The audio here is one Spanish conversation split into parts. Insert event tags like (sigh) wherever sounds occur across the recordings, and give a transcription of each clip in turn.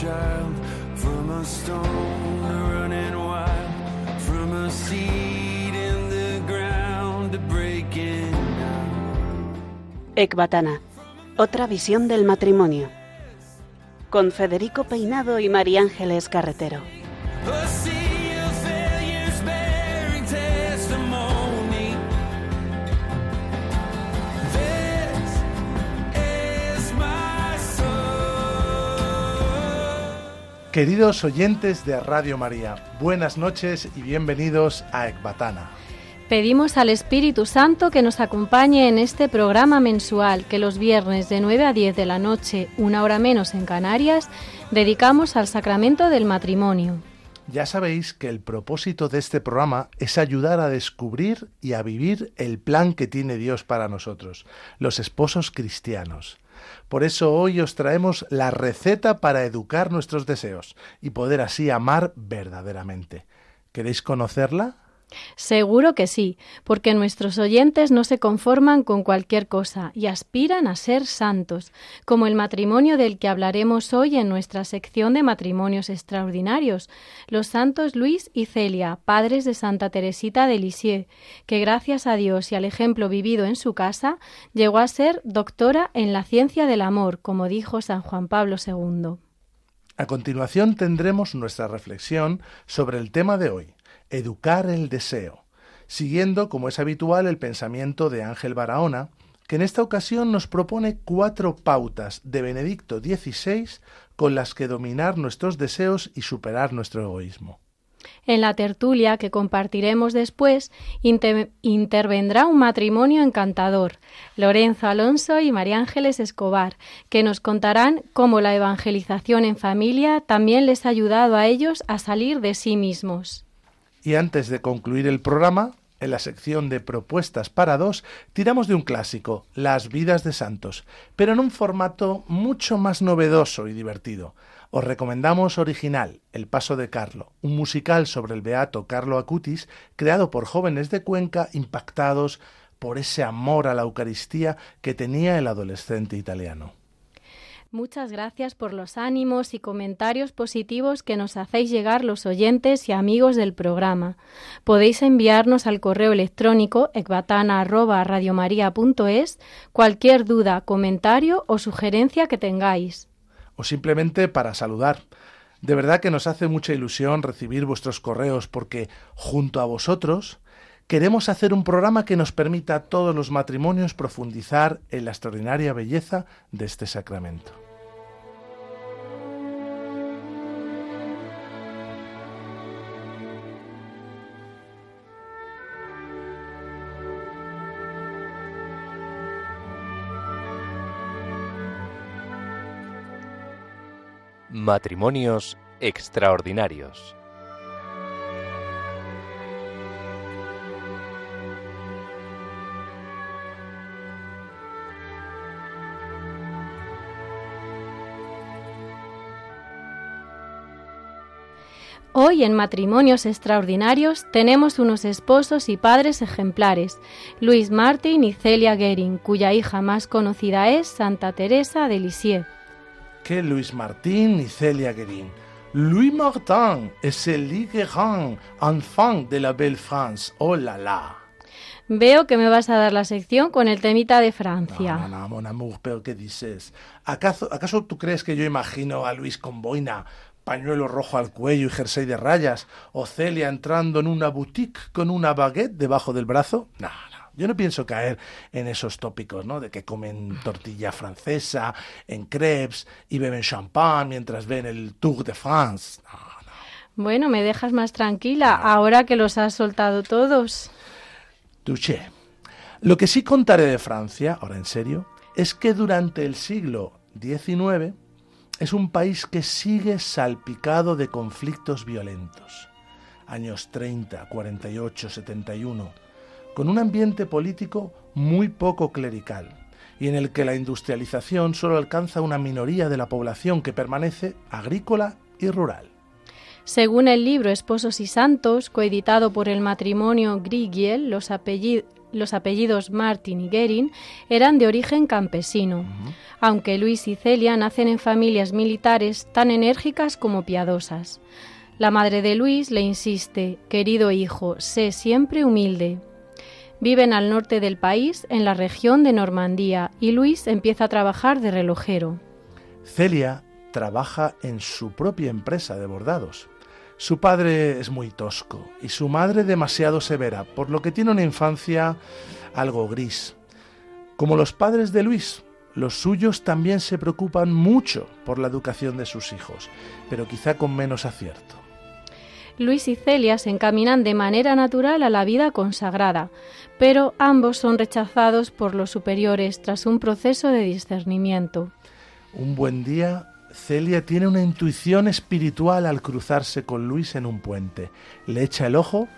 child from a stone running wild from a seed in the ground breaking down. Ecbatana, otra visión del matrimonio. Con Federico Peinado y María Ángeles Carretero. Queridos oyentes de Radio María, buenas noches y bienvenidos a Ecbatana. Pedimos al Espíritu Santo que nos acompañe en este programa mensual que los viernes de 9 a 10 de la noche, una hora menos en Canarias, dedicamos al sacramento del matrimonio. Ya sabéis que el propósito de este programa es ayudar a descubrir y a vivir el plan que tiene Dios para nosotros, los esposos cristianos. Por eso hoy os traemos la receta para educar nuestros deseos y poder así amar verdaderamente. ¿Queréis conocerla? Seguro que sí, porque nuestros oyentes no se conforman con cualquier cosa y aspiran a ser santos, como el matrimonio del que hablaremos hoy en nuestra sección de matrimonios extraordinarios, los santos Luis y Celia, padres de Santa Teresita de Lisieux, que gracias a Dios y al ejemplo vivido en su casa, llegó a ser doctora en la ciencia del amor, como dijo San Juan Pablo II. A continuación tendremos nuestra reflexión sobre el tema de hoy, educar el deseo, siguiendo, como es habitual, el pensamiento de Ángel Barahona, que en esta ocasión nos propone cuatro pautas de Benedicto XVI con las que dominar nuestros deseos y superar nuestro egoísmo. En la tertulia que compartiremos después inter- intervendrá un matrimonio encantador, Lorenzo Alonso y María Ángeles Escobar, que nos contarán cómo la evangelización en familia también les ha ayudado a ellos a salir de sí mismos. Y antes de concluir el programa, en la sección de propuestas para dos, tiramos de un clásico, Las vidas de santos, pero en un formato mucho más novedoso y divertido. Os recomendamos Original, El Paso de Carlo, un musical sobre el beato Carlo Acutis, creado por jóvenes de Cuenca impactados por ese amor a la Eucaristía que tenía el adolescente italiano. Muchas gracias por los ánimos y comentarios positivos que nos hacéis llegar los oyentes y amigos del programa. Podéis enviarnos al correo electrónico ecbatana@radiomaria.es cualquier duda, comentario o sugerencia que tengáis. o simplemente para saludar. De verdad que nos hace mucha ilusión recibir vuestros correos porque junto a vosotros queremos hacer un programa que nos permita a todos los matrimonios profundizar en la extraordinaria belleza de este sacramento. Matrimonios extraordinarios. Hoy en Matrimonios Extraordinarios tenemos unos esposos y padres ejemplares, Luis Martin y Celia Gehring, cuya hija más conocida es Santa Teresa de Lisieux. Que Luis Martín y Celia Guerin. Louis Martin es el grand enfant de la belle France. Oh la la. Veo que me vas a dar la sección con el temita de Francia. No, no, no, mon amour, pero ¿qué dices? ¿Acaso, ¿Acaso tú crees que yo imagino a Luis con boina, pañuelo rojo al cuello y jersey de rayas? ¿O Celia entrando en una boutique con una baguette debajo del brazo? No, no. Yo no pienso caer en esos tópicos, ¿no? De que comen tortilla francesa, en crepes y beben champán mientras ven el Tour de France. No, no. Bueno, me dejas más tranquila ahora que los has soltado todos. Touché. Lo que sí contaré de Francia, ahora en serio, es que durante el siglo XIX es un país que sigue salpicado de conflictos violentos. Años 30, 48, 71, con un ambiente político muy poco clerical y en el que la industrialización solo alcanza una minoría de la población que permanece agrícola y rural. Según el libro Esposos y Santos, coeditado por el matrimonio Grigiel, los, apellidos los apellidos Martin y Guerin eran de origen campesino, aunque Luis y Celia nacen en familias militares tan enérgicas como piadosas. La madre de Luis le insiste, querido hijo, sé siempre humilde. Viven al norte del país, en la región de Normandía, y Luis empieza a trabajar de relojero. Celia trabaja en su propia empresa de bordados. Su padre es muy tosco y su madre demasiado severa, por lo que tiene una infancia algo gris. Como los padres de Luis, los suyos también se preocupan mucho por la educación de sus hijos, pero quizá con menos acierto. Luis y Celia se encaminan de manera natural a la vida consagrada, pero ambos son rechazados por los superiores tras un proceso de discernimiento. Un buen día, Celia tiene una intuición espiritual al cruzarse con Luis en un puente. Le echa el ojo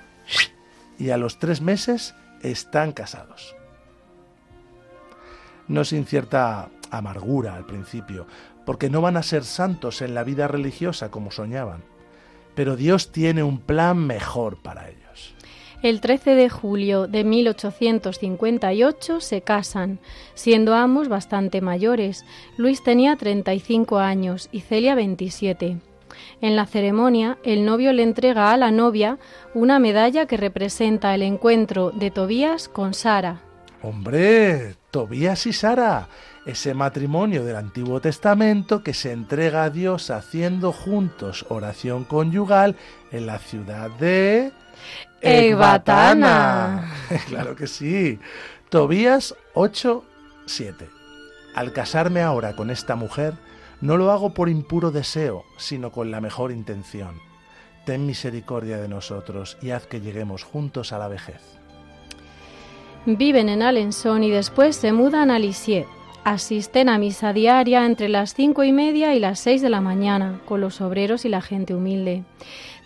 y a los tres meses están casados. No sin cierta amargura al principio, porque no van a ser santos en la vida religiosa como soñaban. Pero Dios tiene un plan mejor para ellos. El 13 de julio de 1858 se casan, siendo ambos bastante mayores. Luis tenía 35 años y Celia 27. En la ceremonia, el novio le entrega a la novia una medalla que representa el encuentro de Tobías con Sara. Hombre, Tobías y Sara, ese matrimonio del Antiguo Testamento que se entrega a Dios haciendo juntos oración conyugal en la ciudad de Ecbatana. (laughs) claro que sí. Tobías 8:7. Al casarme ahora con esta mujer, no lo hago por impuro deseo, sino con la mejor intención. Ten misericordia de nosotros y haz que lleguemos juntos a la vejez. Viven en Alençon y después se mudan a Lisieux. Asisten a misa diaria entre las cinco y media y las seis de la mañana, con los obreros y la gente humilde.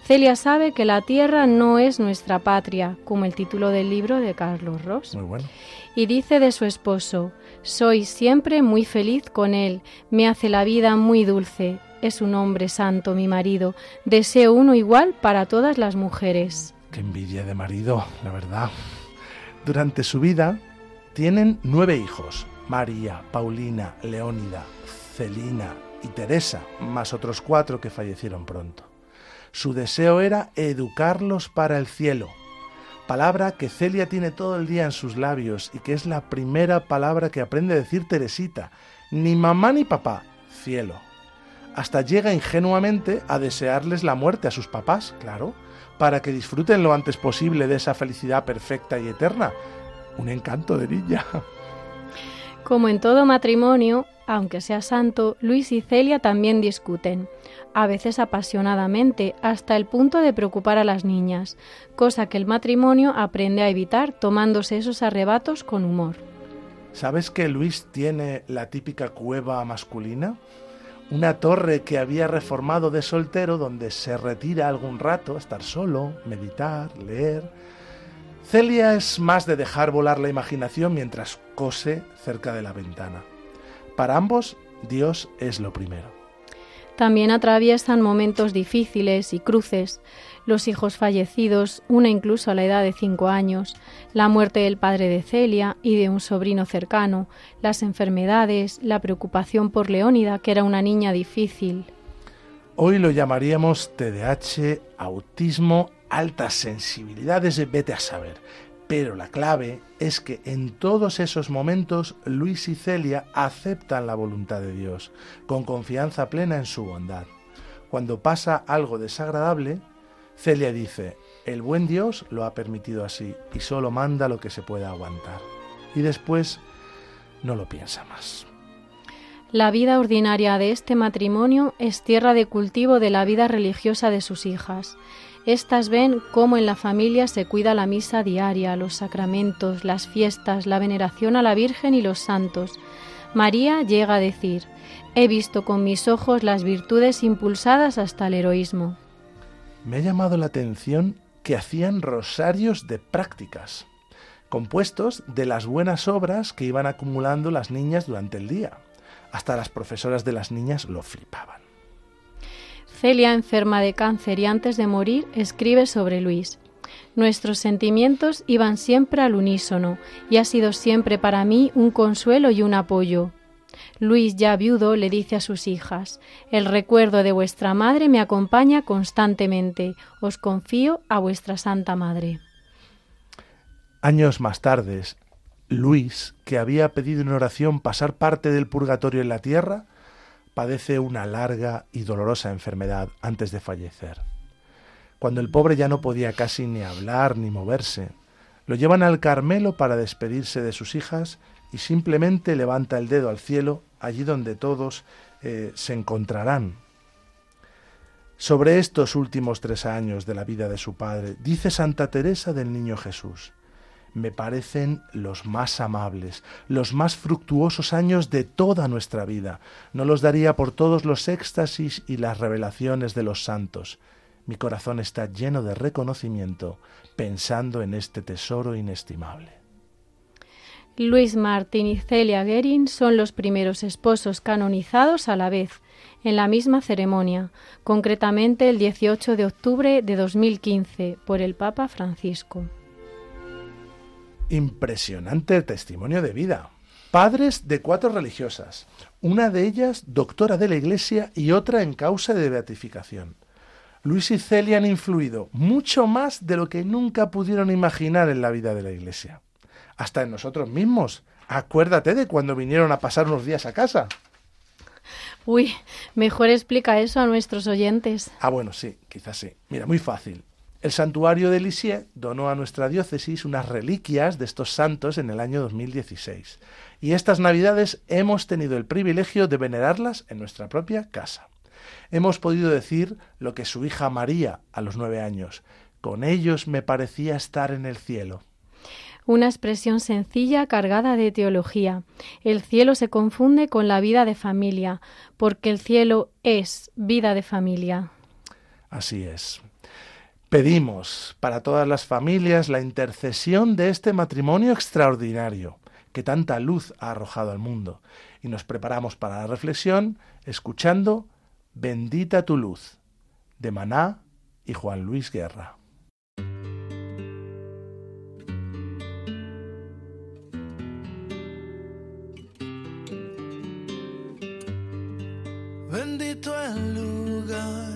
Celia sabe que la tierra no es nuestra patria, como el título del libro de Carlos Ross. Muy bueno. Y dice de su esposo, soy siempre muy feliz con él, me hace la vida muy dulce, es un hombre santo mi marido, deseo uno igual para todas las mujeres. Qué envidia de marido, la verdad. Durante su vida tienen nueve hijos, María, Paulina, Leónida, Celina y Teresa, más otros cuatro que fallecieron pronto. Su deseo era educarlos para el cielo, palabra que Celia tiene todo el día en sus labios y que es la primera palabra que aprende a decir Teresita, ni mamá ni papá, cielo. Hasta llega ingenuamente a desearles la muerte a sus papás, claro, para que disfruten lo antes posible de esa felicidad perfecta y eterna. Un encanto de niña. (laughs) Como en todo matrimonio, aunque sea santo, Luis y Celia también discuten, a veces apasionadamente, hasta el punto de preocupar a las niñas, cosa que el matrimonio aprende a evitar tomándose esos arrebatos con humor. ¿Sabes que Luis tiene la típica cueva masculina? Una torre que había reformado de soltero donde se retira algún rato, estar solo, meditar, leer. Celia es más de dejar volar la imaginación mientras cose cerca de la ventana. Para ambos, Dios es lo primero. También atraviesan momentos difíciles y cruces, los hijos fallecidos, una incluso a la edad de cinco años, la muerte del padre de Celia y de un sobrino cercano, las enfermedades, la preocupación por Leónida, que era una niña difícil. Hoy lo llamaríamos TDAH, autismo, altas sensibilidades, vete a saber. Pero la clave es que en todos esos momentos Luis y Celia aceptan la voluntad de Dios, con confianza plena en su bondad. Cuando pasa algo desagradable, Celia dice, el buen Dios lo ha permitido así y solo manda lo que se pueda aguantar. Y después no lo piensa más. La vida ordinaria de este matrimonio es tierra de cultivo de la vida religiosa de sus hijas. Estas ven cómo en la familia se cuida la misa diaria, los sacramentos, las fiestas, la veneración a la Virgen y los santos. María llega a decir, he visto con mis ojos las virtudes impulsadas hasta el heroísmo. Me ha llamado la atención que hacían rosarios de prácticas, compuestos de las buenas obras que iban acumulando las niñas durante el día. Hasta las profesoras de las niñas lo flipaban. Celia, enferma de cáncer y antes de morir, escribe sobre Luis. Nuestros sentimientos iban siempre al unísono y ha sido siempre para mí un consuelo y un apoyo. Luis, ya viudo, le dice a sus hijas, El recuerdo de vuestra madre me acompaña constantemente, os confío a vuestra Santa Madre. Años más tarde, Luis, que había pedido en oración pasar parte del purgatorio en la tierra, padece una larga y dolorosa enfermedad antes de fallecer. Cuando el pobre ya no podía casi ni hablar ni moverse, lo llevan al Carmelo para despedirse de sus hijas y simplemente levanta el dedo al cielo, allí donde todos eh, se encontrarán. Sobre estos últimos tres años de la vida de su padre, dice Santa Teresa del Niño Jesús, me parecen los más amables, los más fructuosos años de toda nuestra vida. No los daría por todos los éxtasis y las revelaciones de los santos. Mi corazón está lleno de reconocimiento pensando en este tesoro inestimable. Luis Martín y Celia Guerin son los primeros esposos canonizados a la vez, en la misma ceremonia, concretamente el 18 de octubre de 2015, por el Papa Francisco. Impresionante testimonio de vida. Padres de cuatro religiosas, una de ellas doctora de la Iglesia y otra en causa de beatificación. Luis y Celia han influido mucho más de lo que nunca pudieron imaginar en la vida de la Iglesia. Hasta en nosotros mismos. Acuérdate de cuando vinieron a pasar unos días a casa. Uy, mejor explica eso a nuestros oyentes. Ah, bueno, sí, quizás sí. Mira, muy fácil. El santuario de Lisieux donó a nuestra diócesis unas reliquias de estos santos en el año 2016. Y estas navidades hemos tenido el privilegio de venerarlas en nuestra propia casa. Hemos podido decir lo que su hija María a los nueve años. Con ellos me parecía estar en el cielo. Una expresión sencilla cargada de teología. El cielo se confunde con la vida de familia, porque el cielo es vida de familia. Así es. Pedimos para todas las familias la intercesión de este matrimonio extraordinario que tanta luz ha arrojado al mundo y nos preparamos para la reflexión escuchando Bendita tu luz de Maná y Juan Luis Guerra. Bendito el lugar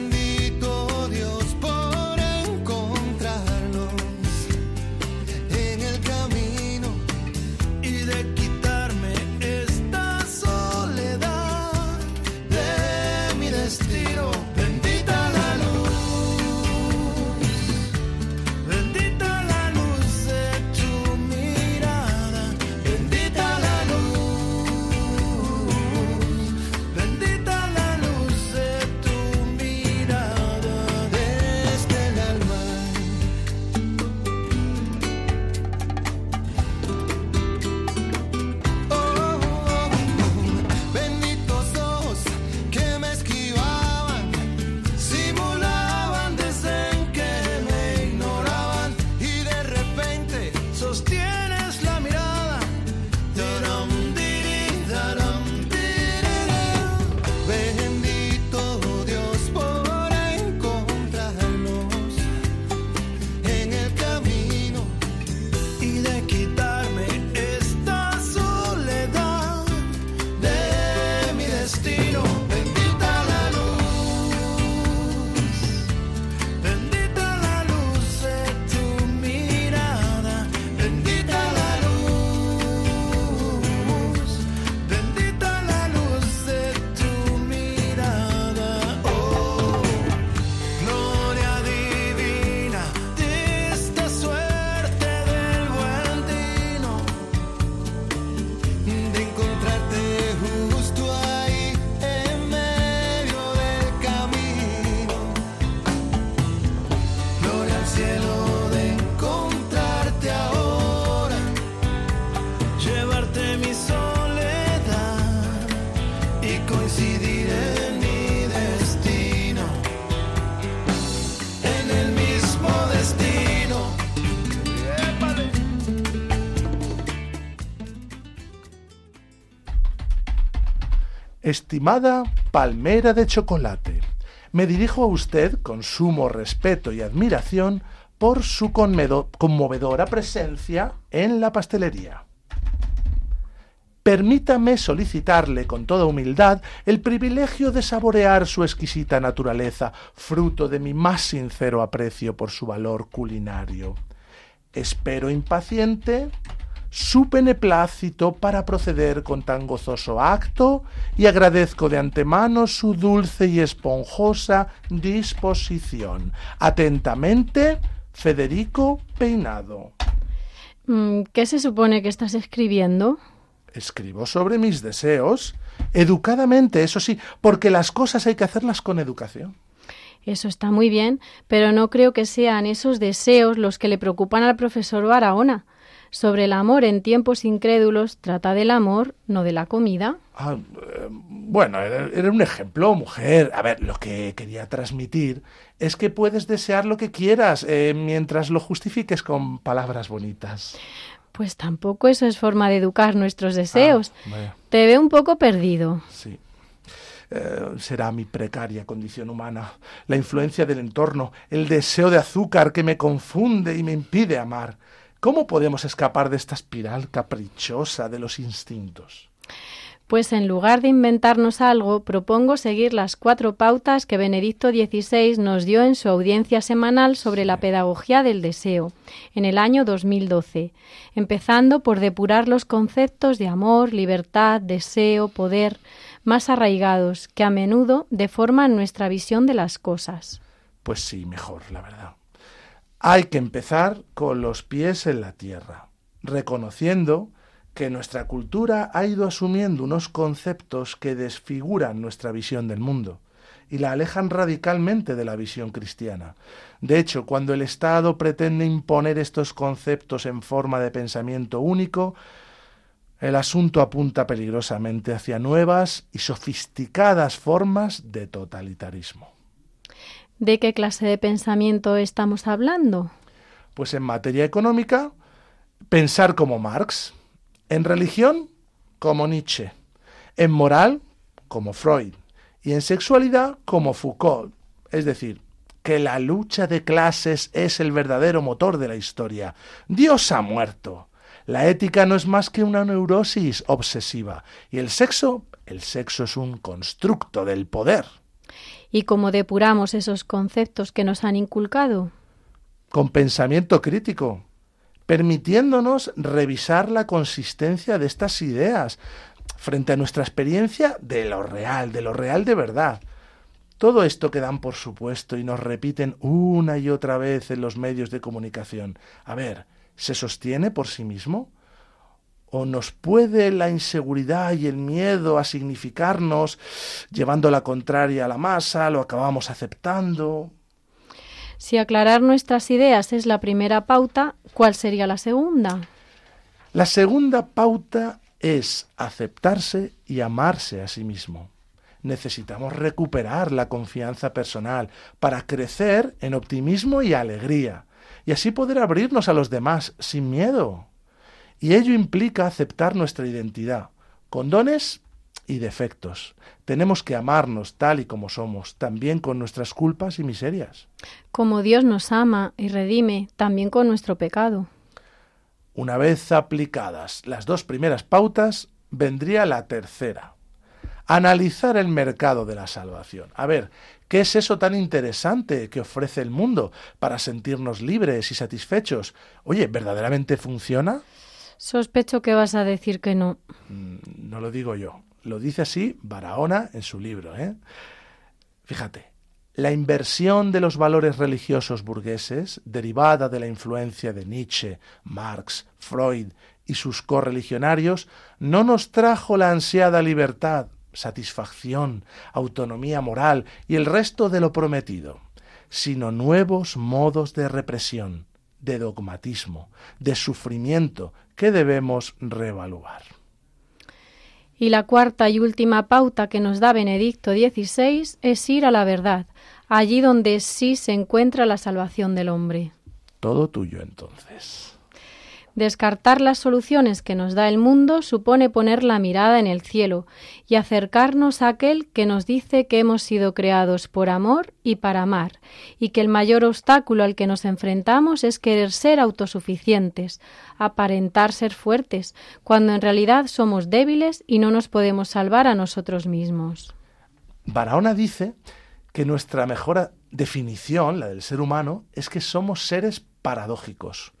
Estimada palmera de chocolate, me dirijo a usted con sumo respeto y admiración por su conmovedora presencia en la pastelería. Permítame solicitarle con toda humildad el privilegio de saborear su exquisita naturaleza, fruto de mi más sincero aprecio por su valor culinario. Espero impaciente su beneplácito para proceder con tan gozoso acto y agradezco de antemano su dulce y esponjosa disposición. Atentamente, Federico Peinado. Mm, ¿Qué se supone que estás escribiendo? Escribo sobre mis deseos, educadamente, eso sí, porque las cosas hay que hacerlas con educación. Eso está muy bien, pero no creo que sean esos deseos los que le preocupan al profesor Barahona. Sobre el amor en tiempos incrédulos trata del amor, no de la comida. Ah, eh, bueno, era, un ejemplo, mujer. A ver, lo que quería transmitir es que puedes desear lo que quieras eh, mientras lo justifiques con palabras bonitas. Pues tampoco eso es forma de educar nuestros deseos. Ah, Te ve un poco perdido. Sí. Eh, será mi precaria condición humana, la influencia del entorno, el deseo de azúcar que me confunde y me impide amar. ¿Cómo podemos escapar de esta espiral caprichosa de los instintos? Pues en lugar de inventarnos algo, propongo seguir las cuatro pautas que Benedicto XVI nos dio en su audiencia semanal sobre la pedagogía del deseo, en el año 2012, empezando por depurar los conceptos de amor, libertad, deseo, poder, más arraigados, que a menudo deforman nuestra visión de las cosas. Pues sí, mejor, la verdad. Hay que empezar con los pies en la tierra, reconociendo que nuestra cultura ha ido asumiendo unos conceptos que desfiguran nuestra visión del mundo y la alejan radicalmente de la visión cristiana. De hecho, cuando el Estado pretende imponer estos conceptos en forma de pensamiento único, el asunto apunta peligrosamente hacia nuevas y sofisticadas formas de totalitarismo. ¿De qué clase de pensamiento estamos hablando? Pues en materia económica, pensar como Marx, en religión, como Nietzsche. En moral, como Freud. Y en sexualidad, como Foucault. Es decir, que la lucha de clases es el verdadero motor de la historia. Dios ha muerto. La ética no es más que una neurosis obsesiva. Y el sexo, el sexo es un constructo del poder. ¿Y cómo depuramos esos conceptos que nos han inculcado? Con pensamiento crítico, permitiéndonos revisar la consistencia de estas ideas frente a nuestra experiencia de lo real, de lo real de verdad. Todo esto que dan por supuesto y nos repiten una y otra vez en los medios de comunicación. A ver, ¿se sostiene por sí mismo? ¿O nos puede la inseguridad y el miedo a significarnos, llevando la contraria a la masa, lo acabamos aceptando? Si aclarar nuestras ideas es la primera pauta, ¿cuál sería la segunda? La segunda pauta es aceptarse y amarse a sí mismo. Necesitamos recuperar la confianza personal para crecer en optimismo y alegría, y así poder abrirnos a los demás sin miedo. Y ello implica aceptar nuestra identidad, con dones y defectos. Tenemos que amarnos tal y como somos, también con nuestras culpas y miserias. Como Dios nos ama y redime, también con nuestro pecado. Una vez aplicadas las dos primeras pautas, vendría la tercera. Analizar el mercado de la salvación. A ver, ¿qué es eso tan interesante que ofrece el mundo para sentirnos libres y satisfechos? Oye, ¿verdaderamente funciona? Sospecho que vas a decir que no. Mm, no lo digo yo. Lo dice así Barahona en su libro. ¿eh? Fíjate, la inversión de los valores religiosos burgueses, derivada de la influencia de Nietzsche, Marx, Freud y sus correligionarios, no nos trajo la ansiada libertad, satisfacción, autonomía moral y el resto de lo prometido, sino nuevos modos de represión, de dogmatismo, de sufrimiento que debemos reevaluar. Y la cuarta y última pauta que nos da Benedicto XVI es ir a la verdad, allí donde sí se encuentra la salvación del hombre. Todo tuyo entonces. Descartar las soluciones que nos da el mundo supone poner la mirada en el cielo y acercarnos a aquel que nos dice que hemos sido creados por amor y para amar, y que el mayor obstáculo al que nos enfrentamos es querer ser autosuficientes, aparentar ser fuertes, cuando en realidad somos débiles y no nos podemos salvar a nosotros mismos. Barahona dice que nuestra mejor definición, la del ser humano, es que somos seres paradójicos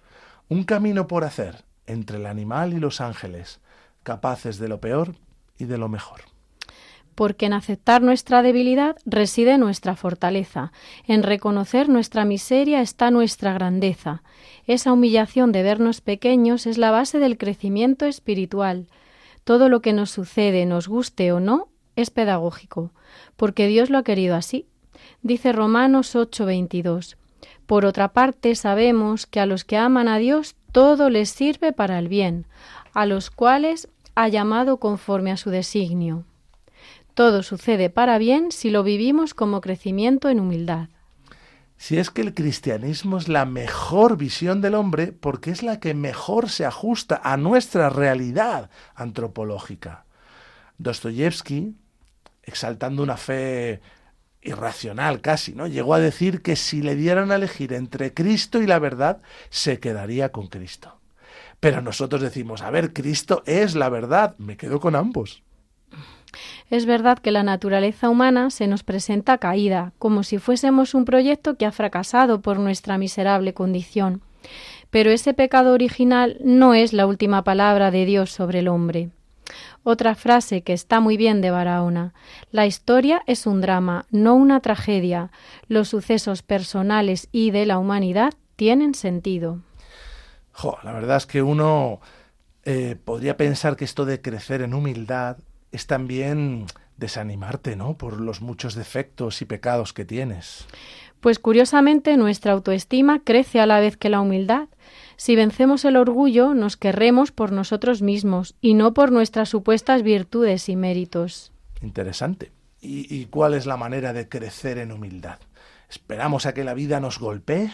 un camino por hacer entre el animal y los ángeles, capaces de lo peor y de lo mejor. Porque en aceptar nuestra debilidad reside nuestra fortaleza, en reconocer nuestra miseria está nuestra grandeza. Esa humillación de vernos pequeños es la base del crecimiento espiritual. Todo lo que nos sucede, nos guste o no, es pedagógico, porque Dios lo ha querido así. Dice Romanos 8:22. Por otra parte, sabemos que a los que aman a Dios todo les sirve para el bien, a los cuales ha llamado conforme a su designio. Todo sucede para bien si lo vivimos como crecimiento en humildad. Si es que el cristianismo es la mejor visión del hombre porque es la que mejor se ajusta a nuestra realidad antropológica. Dostoyevsky, exaltando una fe irracional casi, ¿no? Llegó a decir que si le dieran a elegir entre Cristo y la verdad, se quedaría con Cristo. Pero nosotros decimos, a ver, Cristo es la verdad, me quedo con ambos. Es verdad que la naturaleza humana se nos presenta caída, como si fuésemos un proyecto que ha fracasado por nuestra miserable condición. Pero ese pecado original no es la última palabra de Dios sobre el hombre. Otra frase que está muy bien de Barahona. La historia es un drama, no una tragedia. Los sucesos personales y de la humanidad tienen sentido. la verdad es que uno eh, podría pensar que esto de crecer en humildad es también desanimarte, ¿no? Por los muchos defectos y pecados que tienes. Pues curiosamente nuestra autoestima crece a la vez que la humildad. Si vencemos el orgullo, nos querremos por nosotros mismos y no por nuestras supuestas virtudes y méritos. Interesante. ¿Y, cuál es la manera de crecer en humildad? ¿Esperamos a que la vida nos golpee?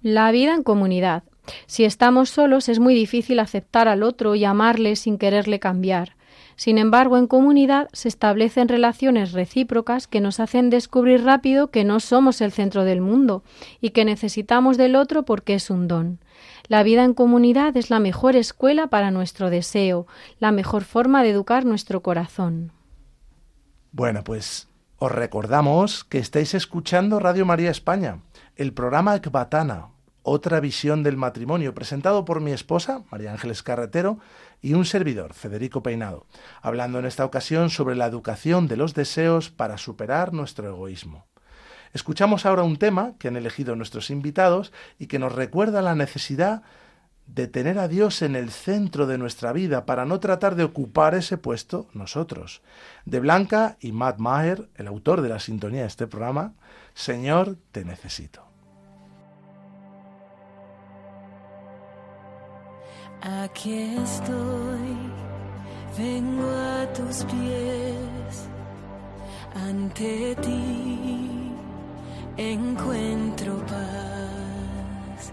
La vida en comunidad. Si estamos solos es muy difícil aceptar al otro y amarle sin quererle cambiar. Sin embargo, en comunidad se establecen relaciones recíprocas que nos hacen descubrir rápido que no somos el centro del mundo y que necesitamos del otro porque es un don. La vida en comunidad es la mejor escuela para nuestro deseo, la mejor forma de educar nuestro corazón. Bueno, pues os recordamos que estáis escuchando Radio María España, el programa Ecbatana, otra visión del matrimonio, presentado por mi esposa, María Ángeles Carretero, y un servidor, Federico Peinado, hablando en esta ocasión sobre la educación de los deseos para superar nuestro egoísmo. Escuchamos ahora un tema que han elegido nuestros invitados y que nos recuerda la necesidad de tener a Dios en el centro de nuestra vida para no tratar de ocupar ese puesto nosotros. De Blanca y Matt Maher, el autor de la sintonía de este programa, Señor, te necesito. Aquí estoy, vengo a tus pies, ante ti encuentro paz.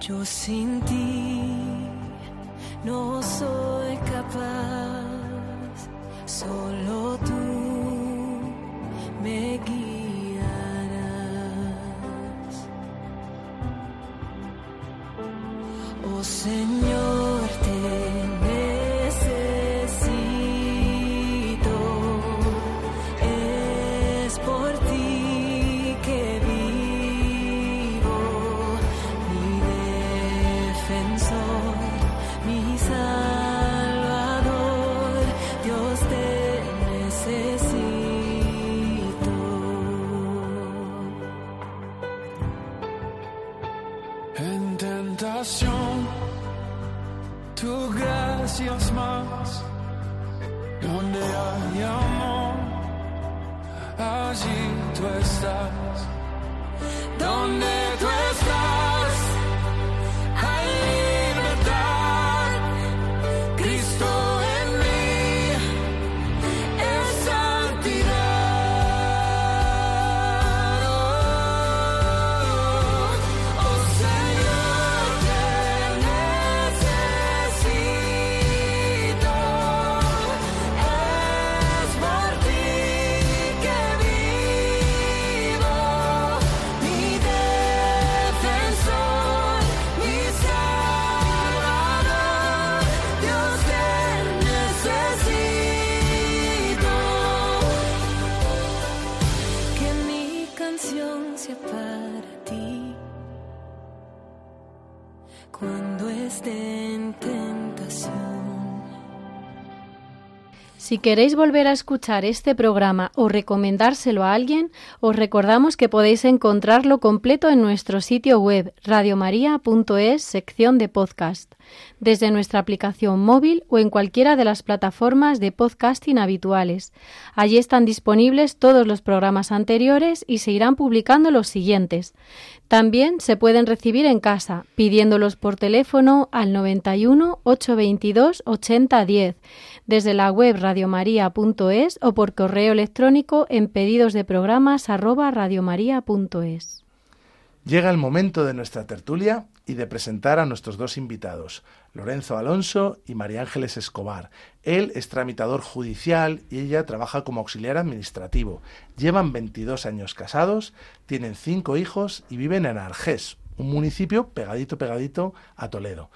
Yo sin ti no soy capaz, solo tú me guías. Oh Señor, te Si queréis volver a escuchar este programa o recomendárselo a alguien, os recordamos que podéis encontrarlo completo en nuestro sitio web radiomaria.es sección de podcast, desde nuestra aplicación móvil o en cualquiera de las plataformas de podcasting habituales. Allí están disponibles todos los programas anteriores y se irán publicando los siguientes. También se pueden recibir en casa, pidiéndolos por teléfono al 91 822 8010 desde la web radiomaria.es o por correo electrónico en pedidos de programas arroba radiomaria.es. Llega el momento de nuestra tertulia y de presentar a nuestros dos invitados, Lorenzo Alonso y María Ángeles Escobar. Él es tramitador judicial y ella trabaja como auxiliar administrativo. Llevan 22 años casados, tienen cinco hijos y viven en Argés, un municipio pegadito pegadito a Toledo.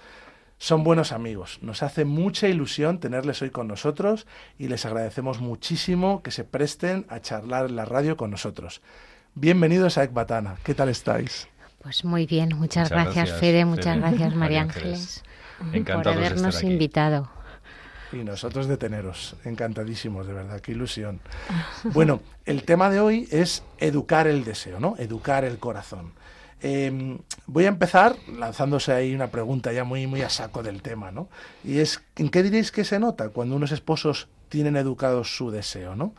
Son buenos amigos. Nos hace mucha ilusión tenerles hoy con nosotros y les agradecemos muchísimo que se presten a charlar en la radio con nosotros. Bienvenidos a Ecbatana. ¿Qué tal estáis? Pues muy bien, muchas, gracias, Fede, muchas gracias María Ángeles, por habernos invitado. Y nosotros de teneros, encantadísimos, de verdad, qué ilusión. Bueno, el tema de hoy es educar el deseo, ¿no? Educar el corazón. Em, voy a empezar lanzándose ahí una pregunta ya muy, muy a saco del tema, ¿no? Y es, ¿en qué diréis que se nota cuando unos esposos tienen educado su deseo, ¿no?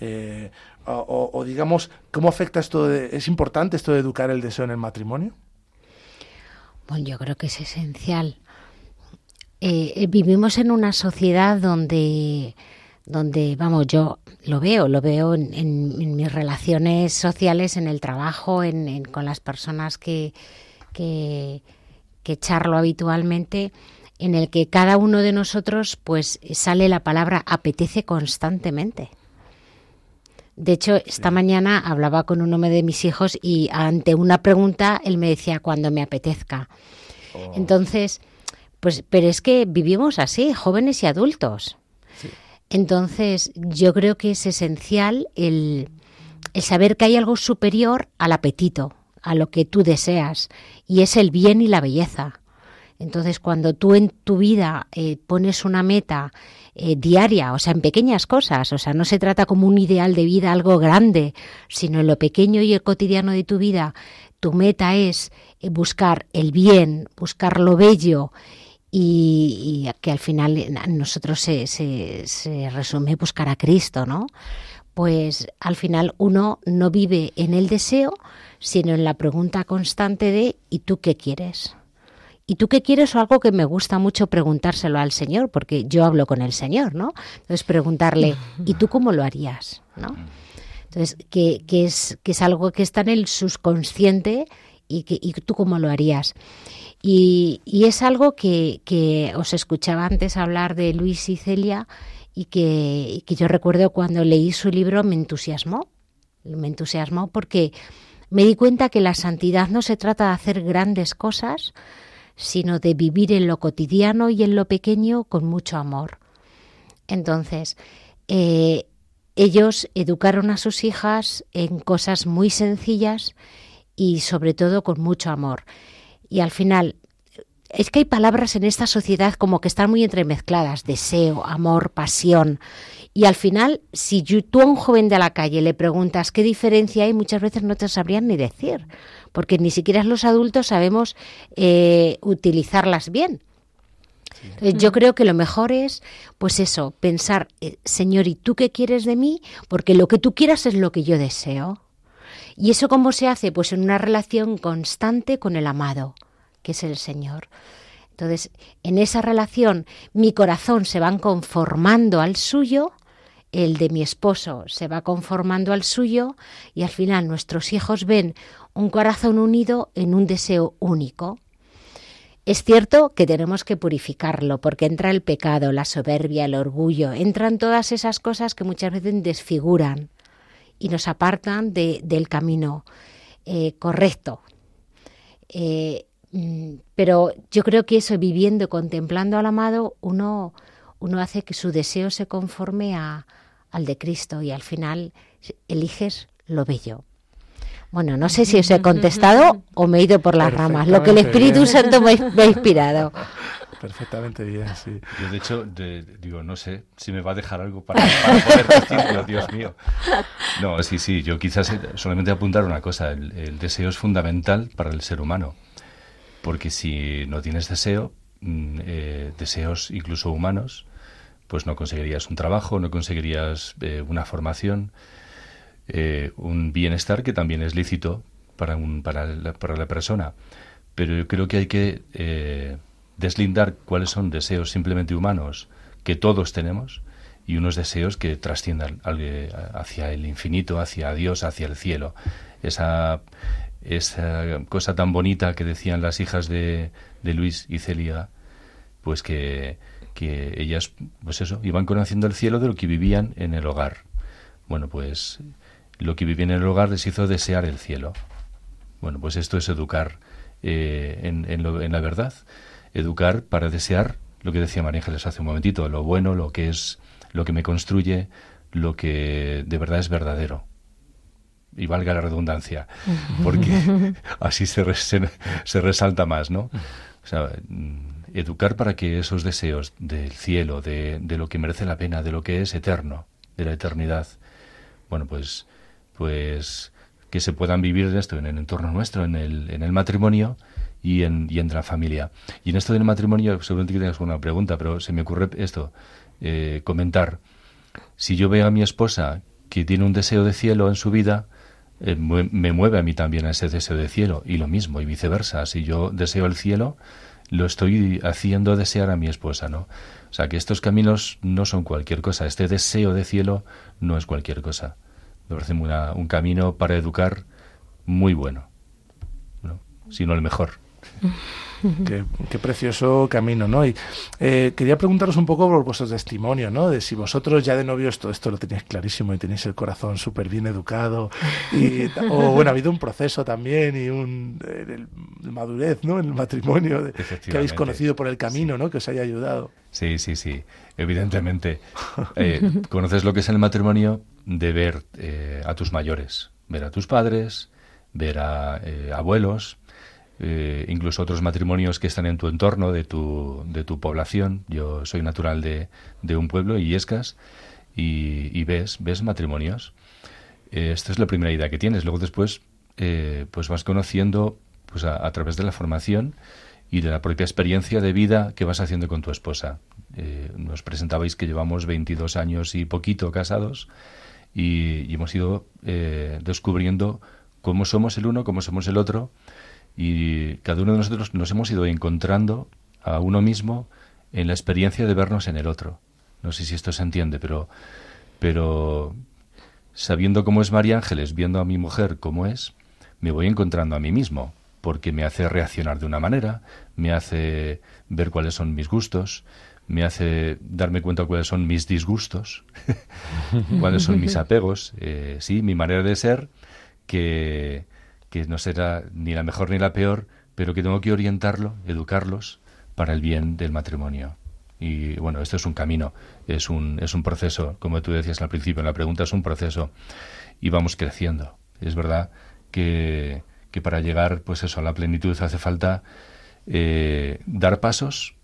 Eh, o, digamos, ¿cómo afecta esto? ¿Es importante esto de educar el deseo en el matrimonio? Bueno, yo creo que es esencial. Eh, eh, vivimos en una sociedad donde donde, vamos, yo lo veo, lo veo en, mis relaciones sociales, en el trabajo, en, con las personas que, que, que charlo habitualmente, en el que cada uno de nosotros, pues, sale la palabra apetece constantemente. De hecho, esta mañana hablaba con uno de mis hijos y ante una pregunta él me decía cuando me apetezca. Oh. Entonces, pues, pero es que vivimos así, jóvenes y adultos. Entonces, yo creo que es esencial el, saber que hay algo superior al apetito, a lo que tú deseas, y es el bien y la belleza. Entonces, cuando tú en tu vida eh, pones una meta eh, diaria, o sea, en pequeñas cosas, o sea, no se trata como un ideal de vida, algo grande, sino en lo pequeño y el cotidiano de tu vida, tu meta es eh, buscar el bien, buscar lo bello y, que al final nosotros se, se, se resume buscar a Cristo, ¿no? Pues al final uno no vive en el deseo, sino en la pregunta constante de ¿y tú qué quieres? ¿Y tú qué quieres? O algo que me gusta mucho preguntárselo al Señor, porque yo hablo con el Señor, ¿no? Entonces preguntarle, ¿y tú cómo lo harías? ¿no? Entonces, que, que, es, que es algo que está en el subconsciente y, que, y tú cómo lo harías. Y, es algo que, os escuchaba antes hablar de Luis y Celia y que, yo recuerdo cuando leí su libro me entusiasmó. Me entusiasmó porque me di cuenta que la santidad no se trata de hacer grandes cosas, sino de vivir en lo cotidiano y en lo pequeño con mucho amor. Entonces, eh, ellos educaron a sus hijas en cosas muy sencillas y sobre todo con mucho amor. Y al final, es que hay palabras en esta sociedad como que están muy entremezcladas, deseo, amor, pasión. Y al final, si tú a un joven de la calle le preguntas qué diferencia hay, muchas veces no te sabrían ni decir, porque ni siquiera los adultos sabemos eh, utilizarlas bien. yo creo que lo mejor es, pues eso, pensar, eh, Señor, ¿y tú qué quieres de mí? Porque lo que tú quieras es lo que yo deseo. ¿Y eso cómo se hace? Pues en una relación constante con el amado, que es el Señor. Entonces, en esa relación mi corazón se va conformando al suyo, el de mi esposo se va conformando al suyo y al final nuestros hijos ven un corazón unido en un deseo único. Es cierto que tenemos que purificarlo porque entra el pecado, la soberbia, el orgullo, entran todas esas cosas que muchas veces desfiguran y nos apartan de, del camino eh, correcto. Eh, mm, pero yo creo que eso, viviendo, contemplando al amado, uno, uno hace que su deseo se conforme a, al de Cristo y al final eliges lo bello. Bueno, no sé si os he (laughs) contestado o me he ido por las ramas, lo que el Espíritu Santo me, ha inspirado. (laughs) perfectamente bien, sí. Yo, de hecho, digo, no sé si me va a dejar algo para, poder decirlo, Dios mío. No, sí, sí, yo quizás eh, solamente apuntar una cosa. El, deseo es fundamental para el ser humano. Porque si no tienes deseo, mm, eh, deseos incluso humanos, pues no conseguirías un trabajo, no conseguirías eh, una formación, un bienestar que también es lícito para, un, para, la, para la persona. Pero yo creo que hay que deslindar cuáles son deseos simplemente humanos que todos tenemos y unos deseos que trasciendan eh, hacia el infinito, hacia Dios, hacia el cielo. Esa, esa cosa tan bonita que decían las hijas de, de Luis y Celia, pues que, que ellas, pues eso, iban conociendo el cielo de lo que vivían en el hogar. Bueno, pues lo que vivían en el hogar les hizo desear el cielo. Bueno, pues esto es educar eh, en, en lo- en la verdad. Educar para desear lo que decía María Ángeles hace un momentito, lo bueno, lo que es, lo que me construye, lo que de verdad es verdadero. Y valga la redundancia, (laughs) porque así se, re- se, se resalta más, ¿no? O sea, educar para que esos deseos del cielo, de, de lo que merece la pena, de lo que es eterno, de la eternidad, bueno, pues, pues que se puedan vivir esto, en el entorno nuestro, en el, en el matrimonio y en, y en la familia. Y en esto del matrimonio, seguramente que tengas una pregunta, pero se me ocurre esto, eh, comentar. Si yo veo a mi esposa que tiene un deseo de cielo en su vida, eh, me mueve a mí también ese deseo de cielo. Y lo mismo, y viceversa. Si yo deseo el cielo, lo estoy haciendo desear a mi esposa, ¿no? O sea, que estos caminos no son cualquier cosa. Este deseo de cielo no es cualquier cosa. Me parece una- un camino para educar muy bueno, ¿no? si no el mejor. (laughs) Qué, qué precioso camino, ¿no? Y eh, quería preguntaros un poco por vuestros testimonios, ¿no? De si vosotros ya de novios todo esto lo tenéis clarísimo y tenéis el corazón súper bien educado. Y, o bueno, ha habido un proceso también y un eh, el- el madurez, ¿no? En el matrimonio de- que habéis conocido por el camino, ¿no? Que os haya ayudado. Sí, sí, sí, evidentemente. Eh, conoces lo que es el matrimonio de ver eh, a tus mayores, ver a tus padres, ver a eh, abuelos, eh, incluso otros matrimonios que están en tu entorno, de tu, de tu población. Yo soy natural de, de un pueblo, Illescas, y, y ves, ves matrimonios. Eh, esta es la primera idea que tienes. Luego después, eh, pues vas conociendo pues a, través de la formación y de la propia experiencia de vida que vas haciendo con tu esposa. Nos presentabais que llevamos 22 años y poquito casados y, y hemos ido descubriendo cómo somos el uno, cómo somos el otro y cada uno de nosotros nos hemos ido encontrando a uno mismo en la experiencia de vernos en el otro. No sé si esto se entiende, pero, pero sabiendo cómo es María Ángeles, viendo a mi mujer cómo es, me voy encontrando a mí mismo, porque me hace reaccionar de una manera, me hace ver cuáles son mis gustos, me hace darme cuenta cuáles son mis disgustos, (laughs) cuáles son mis (laughs) apegos, eh, sí, mi manera de ser, que, que no será ni la mejor ni la peor, pero que tengo que orientarlo, educarlos para el bien del matrimonio. Y bueno, esto es un camino, es un, es un proceso, como tú decías al principio en la pregunta, es un proceso y vamos creciendo. Es verdad que, que para llegar pues eso, a la plenitud hace falta eh, dar pasos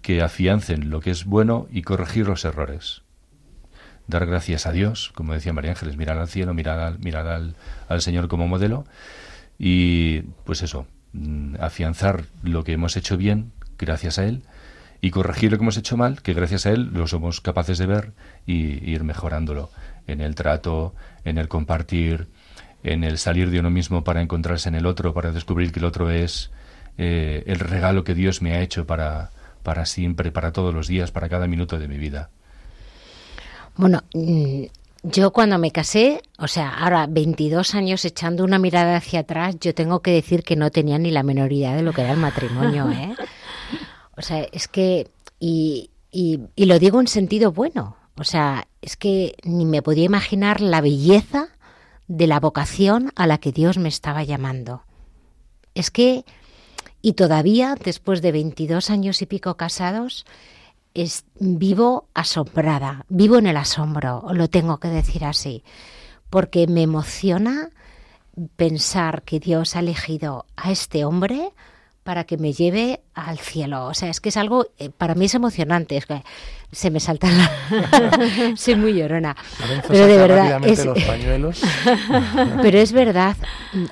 que afiancen lo que es bueno y corregir los errores. Dar gracias a Dios, como decía María Ángeles, mirar al cielo, mirar al, mirar al, al Señor como modelo y pues eso, mm, afianzar lo que hemos hecho bien gracias a Él y corregir lo que hemos hecho mal, que gracias a Él lo somos capaces de ver y, ir mejorándolo en el trato, en el compartir, en el salir de uno mismo para encontrarse en el otro, para descubrir que el otro es eh, el regalo que Dios me ha hecho para, para siempre, para todos los días, para cada minuto de mi vida. Bueno, mm, yo cuando me casé, o sea, ahora 22 años echando una mirada hacia atrás, yo tengo que decir que no tenía ni la menor idea de lo que era el matrimonio, (laughs) ¿eh? O sea, es que, y, y, y lo digo en sentido bueno, o sea, es que ni me podía imaginar la belleza de la vocación a la que Dios me estaba llamando. Es que, y todavía, después de 22 años y pico casados, es, vivo asombrada, vivo en el asombro, lo tengo que decir así, porque me emociona pensar que Dios ha elegido a este hombre para que me lleve al cielo. O sea, es que es algo, eh, para mí es emocionante, es que se me salta la... (laughs) Soy muy llorona. Lorenzo Pero de verdad, es- los pañuelos. (laughs) Pero es verdad,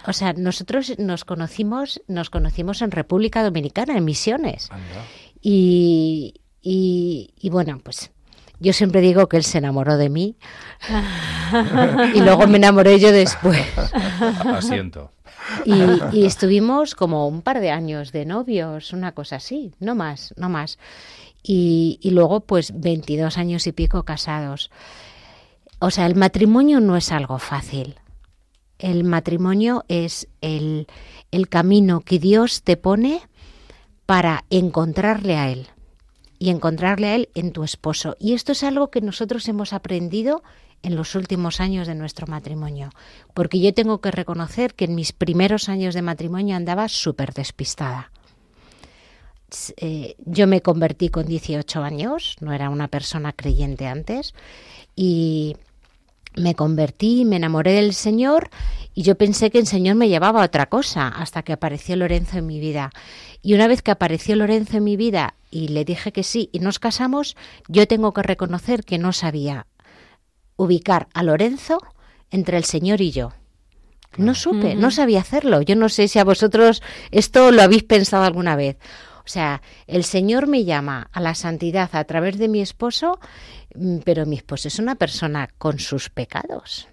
o sea, nosotros nos conocimos, nos conocimos en República Dominicana, en Misiones. Anda. Y, y, y bueno, pues yo siempre digo que él se enamoró de mí (laughs) y luego me enamoré yo después. Asiento. Y, y estuvimos como un par de años de novios, una cosa así, no más, no más. Y, y luego pues 22 años y pico casados. O sea, el matrimonio no es algo fácil. El matrimonio es el, el camino que Dios te pone para encontrarle a Él y encontrarle a Él en tu esposo. Y esto es algo que nosotros hemos aprendido en los últimos años de nuestro matrimonio, porque yo tengo que reconocer que en mis primeros años de matrimonio andaba súper despistada. Eh, yo me convertí con 18 años, no era una persona creyente antes, y me convertí, me enamoré del Señor y yo pensé que el Señor me llevaba a otra cosa hasta que apareció Lorenzo en mi vida. Y una vez que apareció Lorenzo en mi vida y le dije que sí y nos casamos, yo tengo que reconocer que no sabía ubicar a Lorenzo entre el Señor y yo. No supe, no sabía hacerlo. Yo no sé si a vosotros esto lo habéis pensado alguna vez. O sea, el Señor me llama a la santidad a través de mi esposo, mm, pero mi esposo es una persona con sus pecados.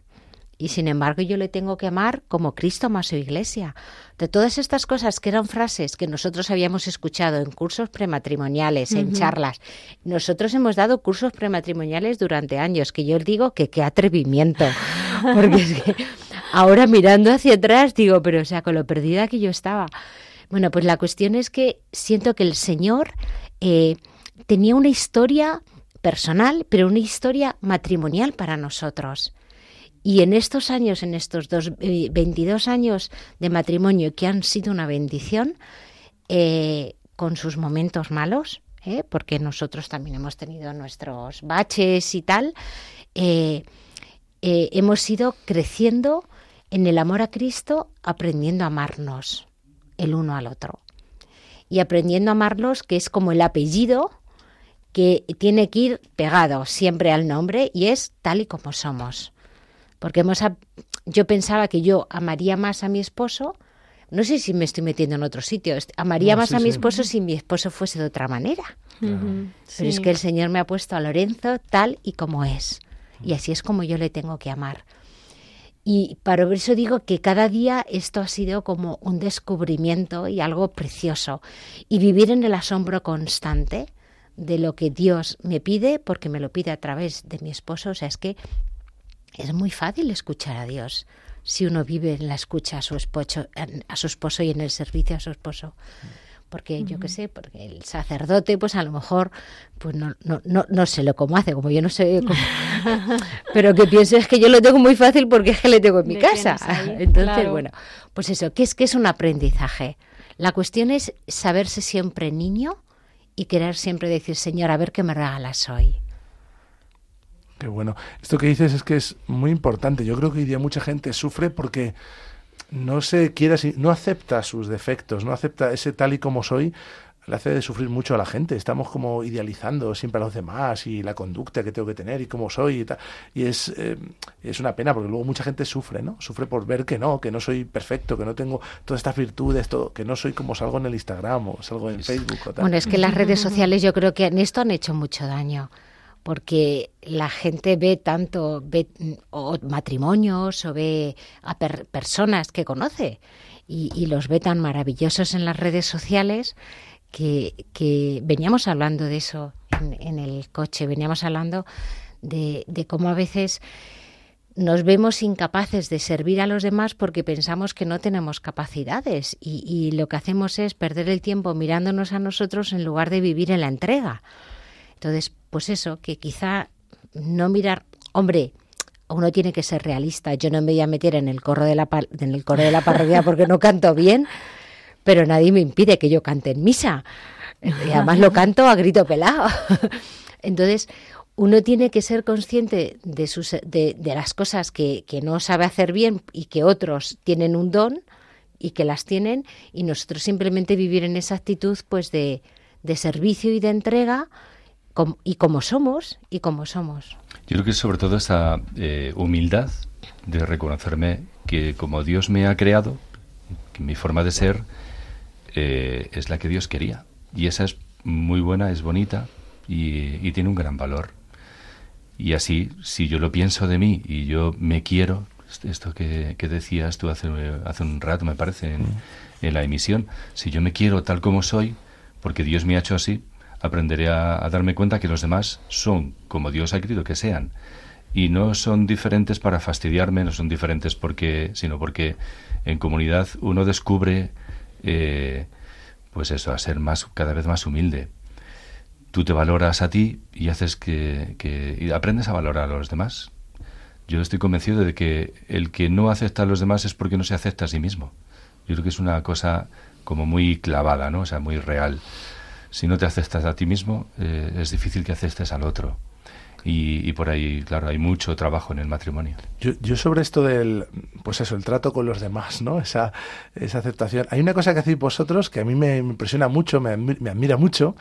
Y sin embargo yo le tengo que amar como Cristo ama a su iglesia. De todas estas cosas que eran frases que nosotros habíamos escuchado en cursos prematrimoniales, en charlas, nosotros hemos dado cursos prematrimoniales durante años, que yo digo que qué atrevimiento. Porque es que (laughs) ahora mirando hacia atrás digo, pero o sea, con lo perdida que yo estaba. Bueno, pues la cuestión es que siento que el Señor eh, tenía una historia personal, pero una historia matrimonial para nosotros. Y en estos años, en estos dos, eh, 22 años de matrimonio que han sido una bendición, eh, con sus momentos malos, ¿eh? porque nosotros también hemos tenido nuestros baches y tal, hemos ido creciendo en el amor a Cristo, aprendiendo a amarnos el uno al otro. Y aprendiendo a amarlos, que es como el apellido que tiene que ir pegado siempre al nombre y es tal y como somos. Porque hemos, yo pensaba que yo amaría más a mi esposo, no sé si me estoy metiendo en otro sitio, amaría No, más sí, a mi sí. esposo si mi esposo fuese de otra manera. Pero es que el Señor me ha puesto a Lorenzo tal y como es. Y así es como yo le tengo que amar. Y para eso digo que cada día esto ha sido como un descubrimiento y algo precioso. Y vivir en el asombro constante de lo que Dios me pide, porque me lo pide a través de mi esposo. O sea, es que es muy fácil escuchar a Dios si uno vive en la escucha a su esposo, a su esposo y en el servicio a su esposo. Porque yo qué sé, porque el sacerdote, pues a lo mejor, pues no, no, no, no sé lo cómo hace, como yo no sé (laughs) cómo. Pero que pienses que yo lo tengo muy fácil porque es que le tengo en mi casa. (laughs) Entonces, claro. bueno, pues eso, que es que es un aprendizaje. La cuestión es saberse siempre niño y querer siempre decir, Señor, a ver qué me regalas hoy. Qué bueno. Esto que dices es que es muy importante. Yo creo que hoy día mucha gente sufre porque no se quiere, no acepta sus defectos, no acepta ese tal y como soy, le hace de sufrir mucho a la gente. Estamos como idealizando siempre a los demás y la conducta que tengo que tener y cómo soy y tal. Y es, eh, es una pena porque luego mucha gente sufre, ¿no? Sufre por ver que no, que no soy perfecto, que no tengo todas estas virtudes, todo, que no soy como salgo en el Instagram o salgo en Facebook o tal. Bueno, es que las redes sociales yo creo que en esto han hecho mucho daño, porque la gente ve tanto, ve mm, matrimonios o ve a per- personas que conoce y, y los ve tan maravillosos en las redes sociales que, que veníamos hablando de eso en, en el coche, veníamos hablando de, de cómo a veces nos vemos incapaces de servir a los demás porque pensamos que no tenemos capacidades y, y lo que hacemos es perder el tiempo mirándonos a nosotros en lugar de vivir en la entrega. Entonces, pues eso, que quizá no mirar, hombre, uno tiene que ser realista. Yo no me voy a meter en el coro de la en el coro de la parroquia porque no canto bien, pero nadie me impide que yo cante en misa. Y además lo canto a grito pelado. (laughs) Entonces, uno tiene que ser consciente de, sus, de las cosas que, que no sabe hacer bien y que otros tienen un don y que las tienen y nosotros simplemente vivir en esa actitud pues de, de servicio y de entrega y como somos y como somos. Yo creo que sobre todo esa eh, humildad de reconocerme que como Dios me ha creado, que mi forma de ser eh, es la que Dios quería. Y esa es muy buena, es bonita y, tiene un gran valor. Y así, si yo lo pienso de mí y yo me quiero, esto que, decías tú hace, hace un rato, me parece, en, en, la emisión, si yo me quiero tal como soy, porque Dios me ha hecho así, aprenderé a, darme cuenta que los demás son como Dios ha querido que sean. Y no son diferentes para fastidiarme, no son diferentes porque, sino porque en comunidad uno descubre, eh, pues eso, a ser más, cada vez más humilde. Tú te valoras a ti y haces que, que y aprendes a valorar a los demás. Yo estoy convencido de que el que no acepta a los demás es porque no se acepta a sí mismo. Yo creo que es una cosa como muy clavada, ¿no? O sea, muy real si no te aceptas a ti mismo, eh, es difícil que aceptes al otro. Y, por ahí, claro, hay mucho trabajo en el matrimonio. Yo, yo, sobre esto del, pues eso, el trato con los demás, ¿no? Esa, esa aceptación. Hay una cosa que hacéis vosotros que a mí me, impresiona mucho, me, admira mucho,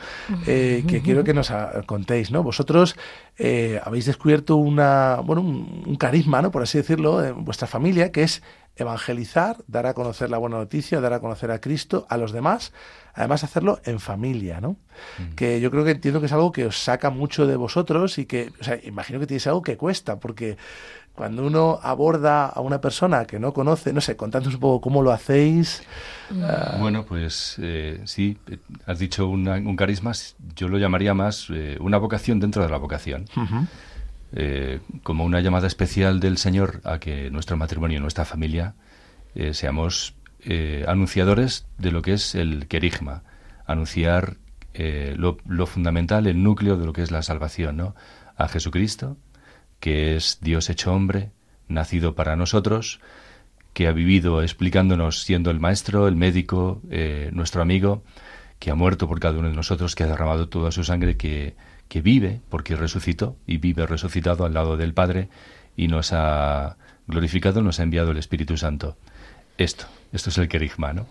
eh, que quiero que nos contéis, ¿no? Vosotros eh, habéis descubierto una, bueno, un, un, carisma, ¿no? Por así decirlo, en vuestra familia, que es evangelizar, dar a conocer la buena noticia, dar a conocer a Cristo a los demás, además hacerlo en familia, ¿no? Mm. Que yo creo que entiendo que es algo que os saca mucho de vosotros y que, o sea, imagino que tienes algo que cuesta, porque cuando uno aborda a una persona que no conoce, no sé, contándonos un poco cómo lo hacéis. Mm. Ah. Bueno, pues eh, sí, has dicho un carisma, yo lo llamaría más eh, una vocación dentro de la vocación. Eh, como una llamada especial del Señor a que nuestro matrimonio y nuestra familia eh, seamos eh, anunciadores de lo que es el querigma, anunciar lo, lo, fundamental, el núcleo de lo que es la salvación, ¿no? A Jesucristo, que es Dios hecho hombre, nacido para nosotros, que ha vivido explicándonos siendo el maestro, el médico, nuestro amigo, que ha muerto por cada uno de nosotros, que ha derramado toda su sangre, que que vive, porque resucitó y vive resucitado al lado del Padre y nos ha glorificado, nos ha enviado el Espíritu Santo. Esto, esto es el querigma, ¿no?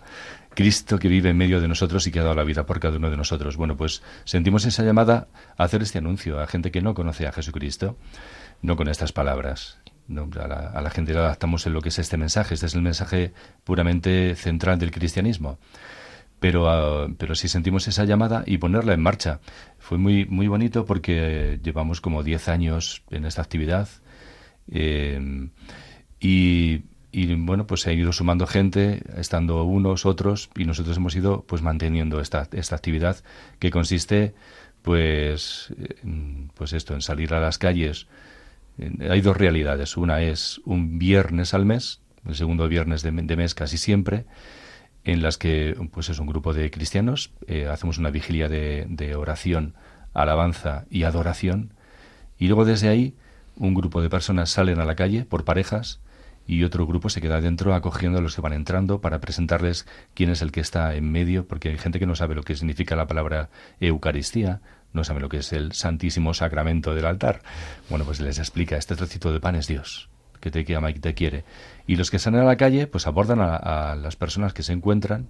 Cristo que vive en medio de nosotros y que ha dado la vida por cada uno de nosotros. Bueno, pues sentimos esa llamada a hacer este anuncio a gente que no conoce a Jesucristo, no con estas palabras. a, la, la gente le adaptamos en lo que es este mensaje. Este es el mensaje puramente central del cristianismo pero, ah, pero sí sentimos esa llamada y ponerla en marcha. Fue muy, muy bonito porque llevamos como 10 años en esta actividad em, y, y, bueno, pues se ha ido sumando gente, estando unos, otros, y nosotros hemos ido pues manteniendo esta, esta actividad que consiste pues, pues esto, en salir a las calles. Hay dos realidades. Una es un viernes al mes, el segundo viernes de mes casi siempre, en las que pues es un grupo de cristianos, eh, hacemos una vigilia de, oración, alabanza y adoración, y luego desde ahí un grupo de personas salen a la calle por parejas y otro grupo se queda dentro acogiendo a los que van entrando para presentarles quién es el que está en medio, porque hay gente que no sabe lo que significa la palabra Eucaristía, no sabe lo que es el Santísimo Sacramento del altar. Bueno, pues les explica, este trocito de pan es Dios que te ama y que te quiere. Y los que salen a la calle, pues abordan a, las personas que se encuentran,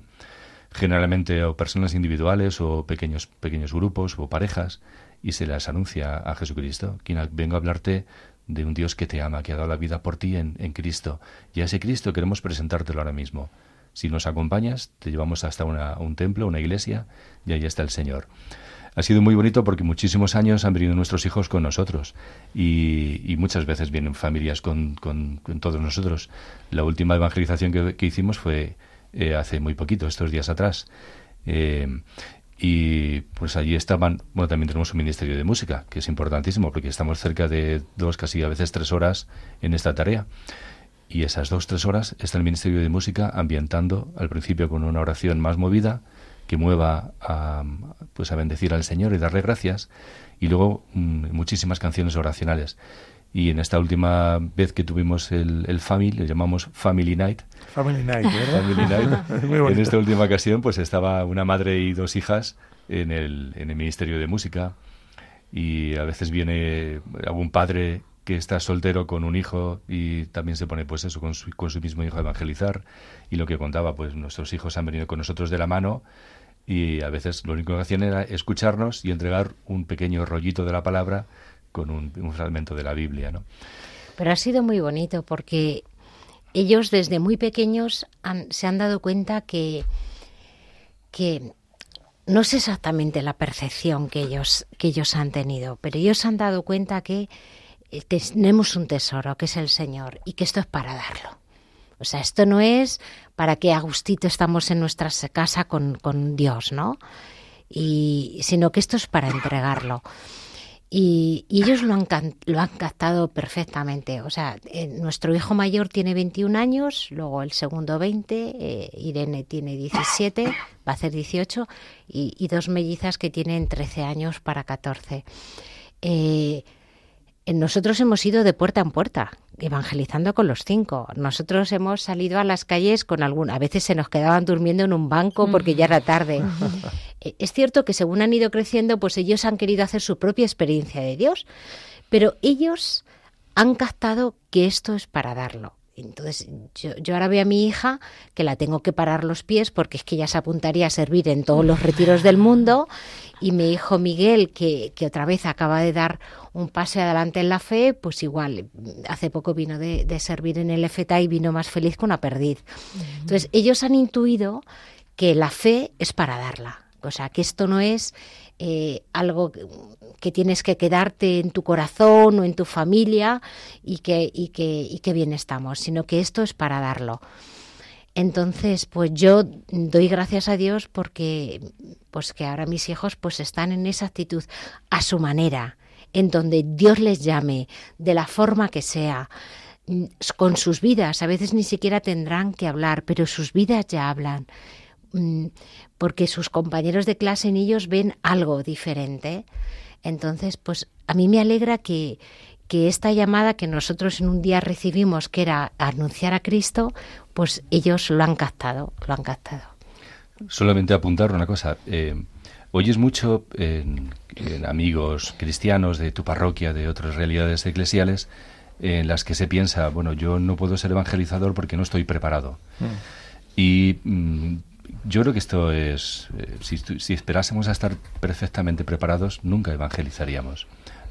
generalmente o personas individuales o pequeños, pequeños grupos o parejas, y se les anuncia a Jesucristo, quien vengo a hablarte de un Dios que te ama, que ha dado la vida por ti en, en Cristo. Y a ese Cristo queremos presentártelo ahora mismo. Si nos acompañas, te llevamos hasta una, un templo, una iglesia, y ahí está el Señor ha sido muy bonito porque muchísimos años han venido nuestros hijos con nosotros y, muchas veces vienen familias con, con, todos nosotros. La última evangelización que, hicimos fue eh, hace muy poquito, estos días atrás. Eh, y pues allí estaban, bueno, también tenemos un ministerio de música, que es importantísimo porque estamos cerca de dos, casi a veces tres horas en esta tarea. Y esas dos, tres horas está el ministerio de música ambientando al principio con una oración más movida, que mueva a, pues a bendecir al Señor y darle gracias, y luego mm, muchísimas canciones oracionales. Y en esta última vez que tuvimos el, el Family, le llamamos Family Night. Family Night, ¿verdad? (laughs) Family Night. (laughs) en esta última ocasión, pues estaba una madre y dos hijas en el, en el Ministerio de Música. Y a veces viene algún padre que está soltero con un hijo y también se pone pues eso con su, con su mismo hijo a evangelizar y lo que contaba pues nuestros hijos han venido con nosotros de la mano y a veces lo único que hacían era escucharnos y entregar un pequeño rollito de la palabra con un, fragmento de la Biblia, ¿no? Pero ha sido muy bonito porque ellos desde muy pequeños han- se han dado cuenta que, que no sé exactamente la percepción que ellos, que ellos han tenido, pero ellos han dado cuenta que eh, tenemos un tesoro, que es el Señor, y que esto es para darlo. O sea, esto no es para que a gustito estamos en nuestra casa con, con Dios, ¿no? Y, sino que esto es para entregarlo. Y, y ellos lo han, lo han captado perfectamente. O sea, eh, nuestro hijo mayor tiene 21 años, luego el segundo 20, eh, Irene tiene 17, va a hacer 18, y, y dos mellizas que tienen 13 años para 14. Eh, eh, nosotros hemos ido de puerta en puerta, evangelizando con los cinco. Nosotros hemos salido a las calles con algún, a veces se nos quedaban durmiendo en un banco porque ya era tarde. (laughs) Eh, Es cierto que según han ido creciendo, pues ellos han querido hacer su propia experiencia de Dios, pero ellos han captado que esto es para darlo. Entonces, yo, yo ahora veo a mi hija que la tengo que parar los pies porque es que ella se apuntaría a servir en todos los retiros del mundo y mi hijo Miguel, que, que otra vez acaba de dar un pase adelante en la fe, pues igual, hace poco vino de, de servir en el FTA y vino más feliz que una perdiz. Entonces, ellos han intuido que la fe es para darla. O sea, que esto no es eh, algo que, tienes que quedarte en tu corazón o en tu familia y que, y, que, y bien estamos, sino que esto es para darlo. Entonces, pues yo doy gracias a Dios porque pues que ahora mis hijos pues están en esa actitud a su manera, en donde Dios les llame, de la forma que sea, mm, con sus vidas, a veces ni siquiera tendrán que hablar, pero sus vidas ya hablan, mm, porque sus compañeros de clase en ellos ven algo diferente. Entonces, pues a mí me alegra que, que esta llamada que nosotros en un día recibimos, que era anunciar a Cristo, pues ellos lo han captado, lo han captado. Solamente apuntar una cosa. Eh, oyes mucho en, en amigos cristianos de tu parroquia, de otras realidades eclesiales, en las que se piensa, bueno, yo no puedo ser evangelizador porque no estoy preparado. Y mm, yo creo que esto es, eh, si, esperásemos a estar perfectamente preparados, nunca evangelizaríamos,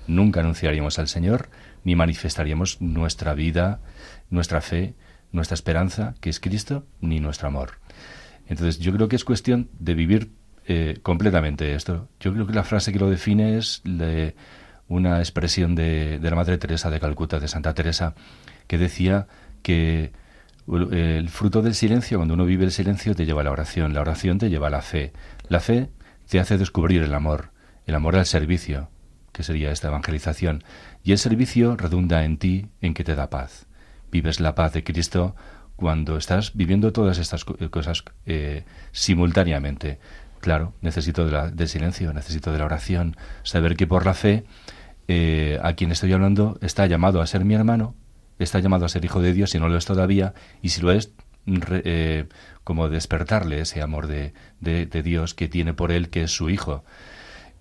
nunca anunciaríamos al Señor, ni manifestaríamos nuestra vida, nuestra fe, nuestra esperanza, que es Cristo, ni nuestro amor. Entonces, yo creo que es cuestión de vivir eh, completamente esto. Yo creo que la frase que lo define es de una expresión de, de la Madre Teresa de Calcuta, de Santa Teresa, que decía que el fruto del silencio, cuando uno vive el silencio, te lleva a la oración, la oración te lleva a la fe, la fe te hace descubrir el amor, el amor al servicio, que sería esta evangelización, y el servicio redunda en ti, en que te da paz. Vives la paz de Cristo cuando estás viviendo todas estas co- cosas eh, simultáneamente. Claro, necesito de del silencio, necesito de la oración, saber que por la fe eh, a quien estoy hablando está llamado a ser mi hermano, está llamado a ser hijo de Dios, si no lo es todavía, y si lo es, re- eh, como despertarle ese amor de, de- Dios que tiene por él, que es su hijo.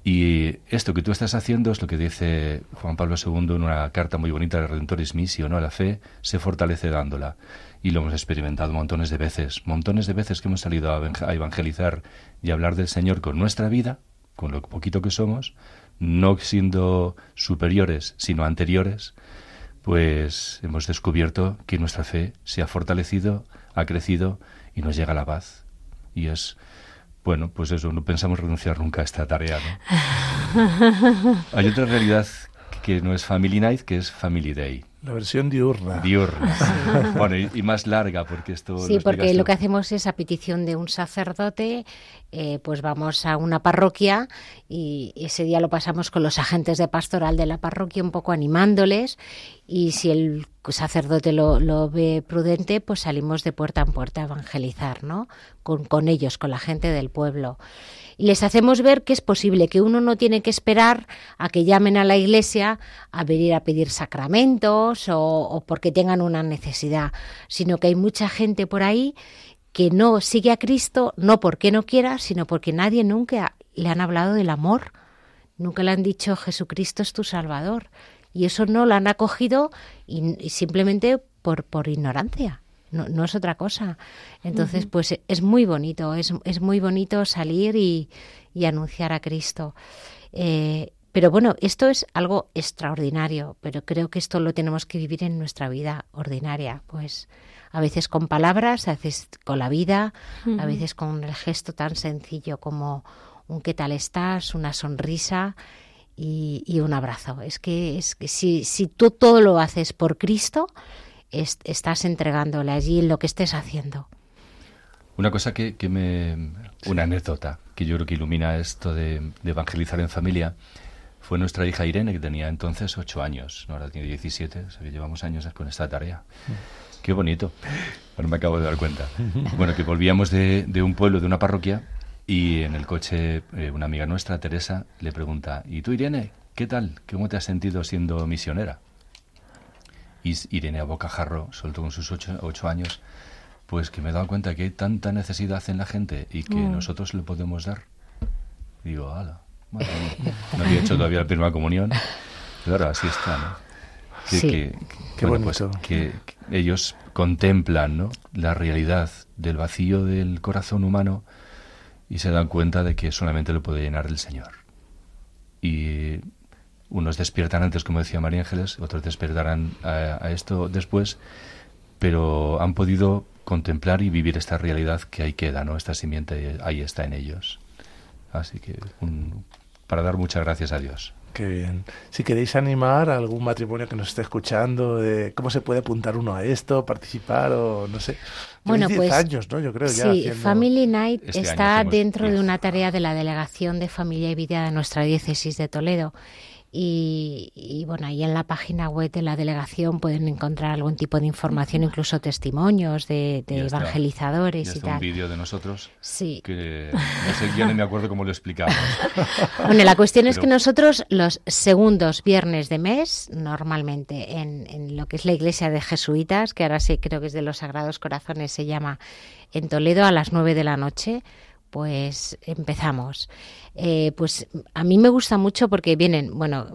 Y esto que tú estás haciendo es lo que dice Juan Pablo II en una carta muy bonita de Redentoris Missio, ¿no? La fe se fortalece dándola. Y lo hemos experimentado montones de veces, montones de veces que hemos salido a evang- a evangelizar y hablar del Señor con nuestra vida, con lo poquito que somos, no siendo superiores, sino anteriores, pues hemos descubierto que nuestra fe se ha fortalecido, ha crecido y nos llega la paz. Y es, bueno, pues eso, no pensamos renunciar nunca a esta tarea, ¿no? (laughs) Hay otra realidad que no es Family Night, que es Family Day. La versión diurna. Diurna. (laughs) bueno, y, y más larga, porque esto... Sí, lo porque lo tú. que hacemos es a petición de un sacerdote, eh, pues vamos a una parroquia y ese día lo pasamos con los agentes de pastoral de la parroquia, un poco animándoles y si el sacerdote lo, lo ve prudente, pues salimos de puerta en puerta a evangelizar, ¿no? Con, con ellos, con la gente del pueblo. Y les hacemos ver que es posible, que uno no tiene que esperar a que llamen a la iglesia a venir a pedir sacramentos o, porque tengan una necesidad, sino que hay mucha gente por ahí que no sigue a Cristo, no porque no quiera, sino porque nadie nunca le han hablado del amor, nunca le han dicho Jesucristo es tu Salvador. y eso no lo han acogido y, simplemente por ignorancia. No, no, es otra cosa. Entonces, pues es muy bonito, es, es muy bonito salir y, y anunciar a Cristo. Eh, pero bueno, esto es algo extraordinario, pero creo que esto lo tenemos que vivir en nuestra vida ordinaria, pues a veces con palabras, a veces con la vida, a veces con el gesto tan sencillo como un qué tal estás, una sonrisa y, y un abrazo. Es que, es que si, si tú todo lo haces por Cristo, es- estás entregándole allí lo que estés haciendo. Una cosa que, que me... Una anécdota que yo creo que ilumina esto de, de evangelizar en familia fue nuestra hija Irene, que tenía entonces ocho años, ¿no? ahora tiene 17, o sea que llevamos años con esta tarea. Qué bonito. Ahora me acabo de dar cuenta. Bueno, que volvíamos de, de un pueblo, de una parroquia, y en el coche eh, una amiga nuestra, Teresa, le pregunta, ¿y tú, Irene, qué tal? ¿Cómo te has sentido siendo misionera? Irene a bocajarro, soltó con sus ocho, ocho años, pues que me he dado cuenta que hay tanta necesidad en la gente y que Mm. nosotros le podemos dar. Digo, ala, mía. (laughs) no había hecho todavía la primera comunión, pero ahora así está, ¿no? Que, Sí. que- bueno, pues que ellos contemplan ¿no? la realidad del vacío del corazón humano y se dan cuenta de que solamente lo puede llenar el Señor. Y unos despiertan antes, como decía María Ángeles, otros despertarán a, a esto después, pero han podido contemplar y vivir esta realidad que ahí queda, ¿no? Esta simiente ahí está en ellos. Así que un- para dar muchas gracias a Dios. Qué bien. Si queréis animar a algún matrimonio que nos esté escuchando, de cómo se puede apuntar uno a esto, participar o no sé. Bueno, Lleváis 10 pues años, ¿no? Yo creo ya. Sí, haciendo- Family Night Este está dentro de una tarea de la Delegación de Familia y Vida de nuestra diócesis de Toledo. Y, y, bueno, ahí en la página web de la delegación pueden encontrar algún tipo de información, incluso testimonios de, de Ya está. evangelizadores Ya y está un tal. vídeo de nosotros Sí. que no sé, ya ni me acuerdo cómo lo explicamos. (laughs) Bueno, la cuestión es Pero- que nosotros los segundos viernes de mes, normalmente en, en lo que es la iglesia de jesuitas, que ahora sí creo que es de los Sagrados Corazones, se llama en Toledo a las nueve de la noche, pues empezamos. Eh, pues a mí me gusta mucho porque vienen, bueno,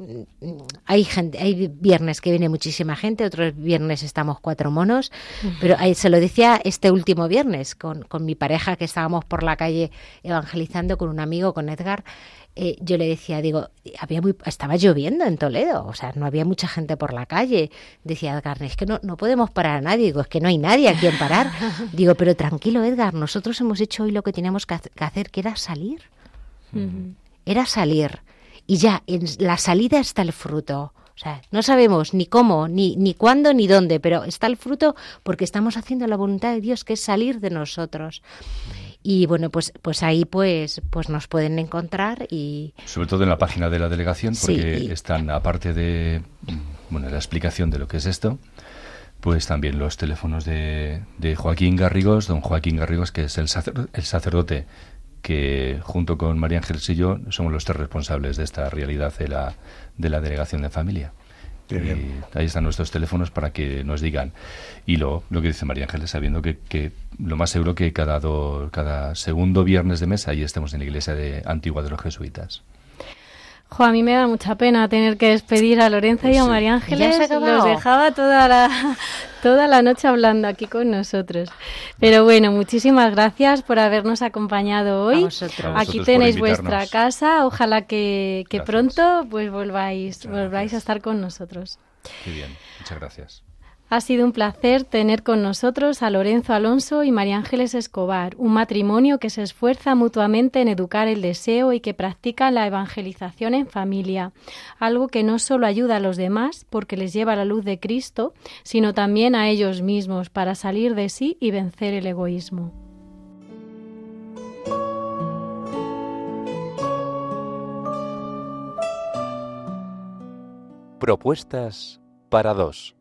hay gente, hay viernes que viene muchísima gente, otros viernes estamos cuatro monos, pero ahí se lo decía este último viernes con, con mi pareja que estábamos por la calle evangelizando con un amigo, con Edgar. Eh, yo le decía, digo, había muy, estaba lloviendo en Toledo, o sea, no había mucha gente por la calle. Decía Edgar, es que no, no podemos parar a nadie, digo, es que no hay nadie a quien parar. (laughs) Digo, pero tranquilo, Edgar, nosotros hemos hecho hoy lo que teníamos que hace- que hacer, que era salir Ujú. era salir. Y ya en la salida está el fruto. O sea, no sabemos ni cómo, ni, ni cuándo, ni dónde, pero está el fruto porque estamos haciendo la voluntad de Dios, que es salir de nosotros. Y bueno, pues, pues ahí pues, pues nos pueden encontrar y Sobre todo en la página de la delegación, Sí, porque y- están, aparte de bueno, la explicación de lo que es esto, pues también los teléfonos de, de Joaquín Garrigos, don Joaquín Garrigos, que es el, sacer- el sacerdote que junto con María Ángeles y yo somos los tres responsables de esta realidad de la, de la delegación de familia. Ahí están nuestros teléfonos para que nos digan. Y lo, lo que dice María Ángeles, sabiendo que, que lo más seguro que cada, do- cada segundo viernes de mes ahí estemos en la iglesia de Antigua de los Jesuitas. Jo, a mí me da mucha pena tener que despedir a Lorenza Pues y a sí. María ¿Ya Ángeles. Los dejaba toda la, (laughs) toda la noche hablando aquí con nosotros. Pero bueno, muchísimas gracias por habernos acompañado a hoy. vosotros. Aquí tenéis vuestra casa. Ojalá que, que pronto pues volváis, Muchas volváis gracias. a estar con nosotros. Qué bien, muchas gracias. Ha sido un placer tener con nosotros a Lorenzo Alonso y María Ángeles Escobar, un matrimonio que se esfuerza mutuamente en educar el deseo y que practica la evangelización en familia, algo que no solo ayuda a los demás porque les lleva la luz de Cristo, sino también a ellos mismos para salir de sí y vencer el egoísmo. Propuestas para dos.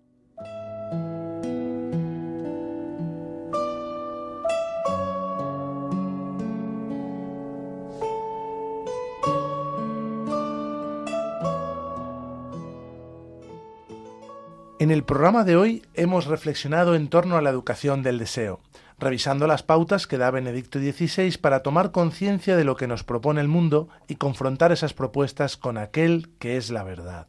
En el programa de hoy hemos reflexionado en torno a la educación del deseo. Revisando las pautas que da Benedicto XVI para tomar conciencia de lo que nos propone el mundo y confrontar esas propuestas con aquel que es la verdad.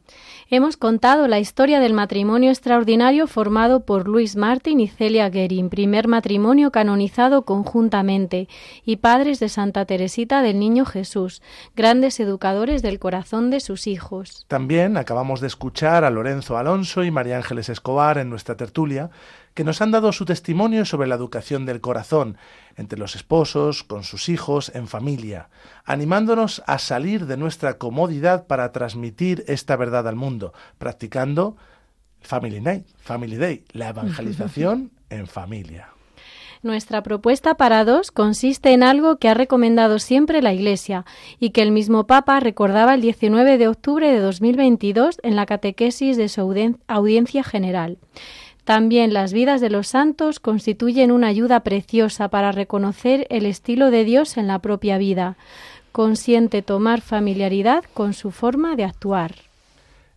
Hemos contado la historia del matrimonio extraordinario formado por Luis Martin y Celia Guerin, primer matrimonio canonizado conjuntamente, y padres de Santa Teresita del Niño Jesús, grandes educadores del corazón de sus hijos. También acabamos de escuchar a Lorenzo Alonso y María Ángeles Escobar en nuestra tertulia, que nos han dado su testimonio sobre la educación del corazón entre los esposos, con sus hijos, en familia, animándonos a salir de nuestra comodidad para transmitir esta verdad al mundo, practicando Family Night, Family Day, la evangelización (laughs) en familia. Nuestra propuesta para dos consiste en algo que ha recomendado siempre la Iglesia y que el mismo Papa recordaba el 19 de octubre de 2022 en la catequesis de su audiencia general. También las vidas de los santos constituyen una ayuda preciosa para reconocer el estilo de Dios en la propia vida. Consiente tomar familiaridad con su forma de actuar.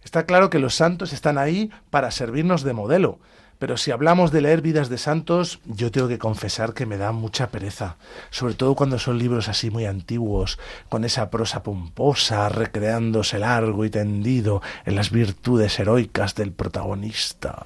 Está claro que los santos están ahí para servirnos de modelo, pero si hablamos de leer vidas de santos, yo tengo que confesar que me da mucha pereza, sobre todo cuando son libros así muy antiguos, con esa prosa pomposa, recreándose largo y tendido en las virtudes heroicas del protagonista.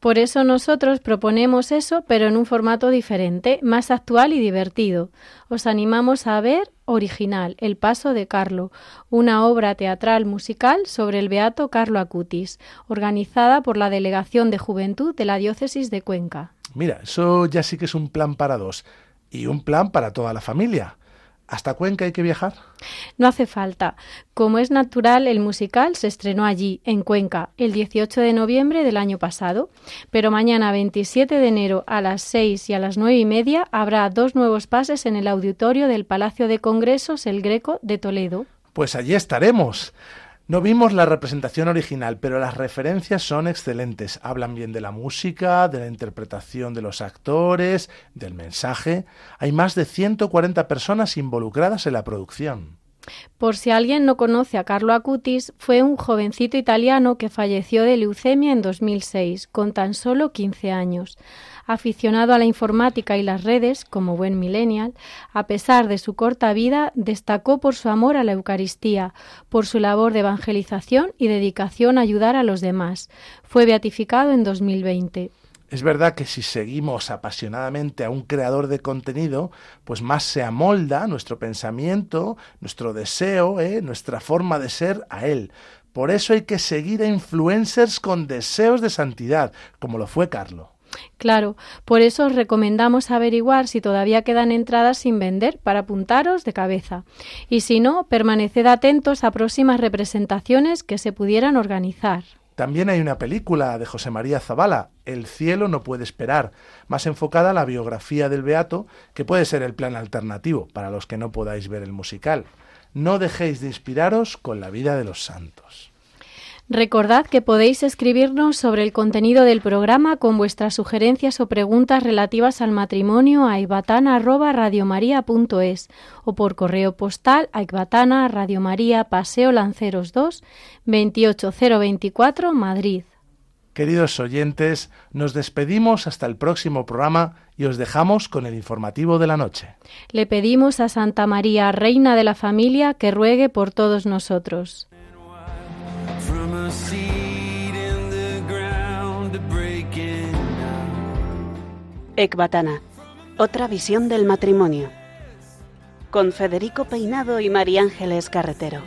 Por eso nosotros proponemos eso, pero en un formato diferente, más actual y divertido. Os animamos a ver original, El Paso de Carlo, una obra teatral musical sobre el beato Carlo Acutis, organizada por la Delegación de Juventud de la Diócesis de Cuenca. Mira, eso ya sí que es un plan para dos y un plan para toda la familia. ¿Hasta Cuenca hay que viajar? No hace falta. Como es natural, el musical se estrenó allí, en Cuenca, el 18 de noviembre del año pasado. Pero mañana, 27 de enero, a las 6 y a las 9 y media, habrá dos nuevos pases en el auditorio del Palacio de Congresos El Greco de Toledo. Pues allí estaremos. No vimos la representación original, pero las referencias son excelentes. Hablan bien de la música, de la interpretación de los actores, del mensaje. Hay más de 140 personas involucradas en la producción. Por si alguien no conoce a Carlo Acutis, fue un jovencito italiano que falleció de leucemia en 2006, con tan solo 15 años. Aficionado a la informática y las redes, como buen millennial, a pesar de su corta vida, destacó por su amor a la Eucaristía, por su labor de evangelización y dedicación a ayudar a los demás. Fue beatificado en 2020. Es verdad que si seguimos apasionadamente a un creador de contenido, pues más se amolda nuestro pensamiento, nuestro deseo, ¿eh? nuestra forma de ser a él. Por eso hay que seguir a influencers con deseos de santidad, como lo fue Carlo. Claro, por eso os recomendamos averiguar si todavía quedan entradas sin vender para apuntaros de cabeza. Y si no, permaneced atentos a próximas representaciones que se pudieran organizar. También hay una película de José María Zabala, El cielo no puede esperar, más enfocada a la biografía del Beato, que puede ser el plan alternativo para los que no podáis ver el musical. No dejéis de inspiraros con la vida de los santos. Recordad que podéis escribirnos sobre el contenido del programa con vuestras sugerencias o preguntas relativas al matrimonio a ibatana@radiomaria.es o por correo postal a Ibatana Radio María Paseo Lanceros 2 28024 Madrid. Queridos oyentes, nos despedimos hasta el próximo programa y os dejamos con el informativo de la noche. Le pedimos a Santa María, Reina de la Familia, que ruegue por todos nosotros. Ecbatana, otra visión del matrimonio. Con Federico Peinado y María Ángeles Carretero.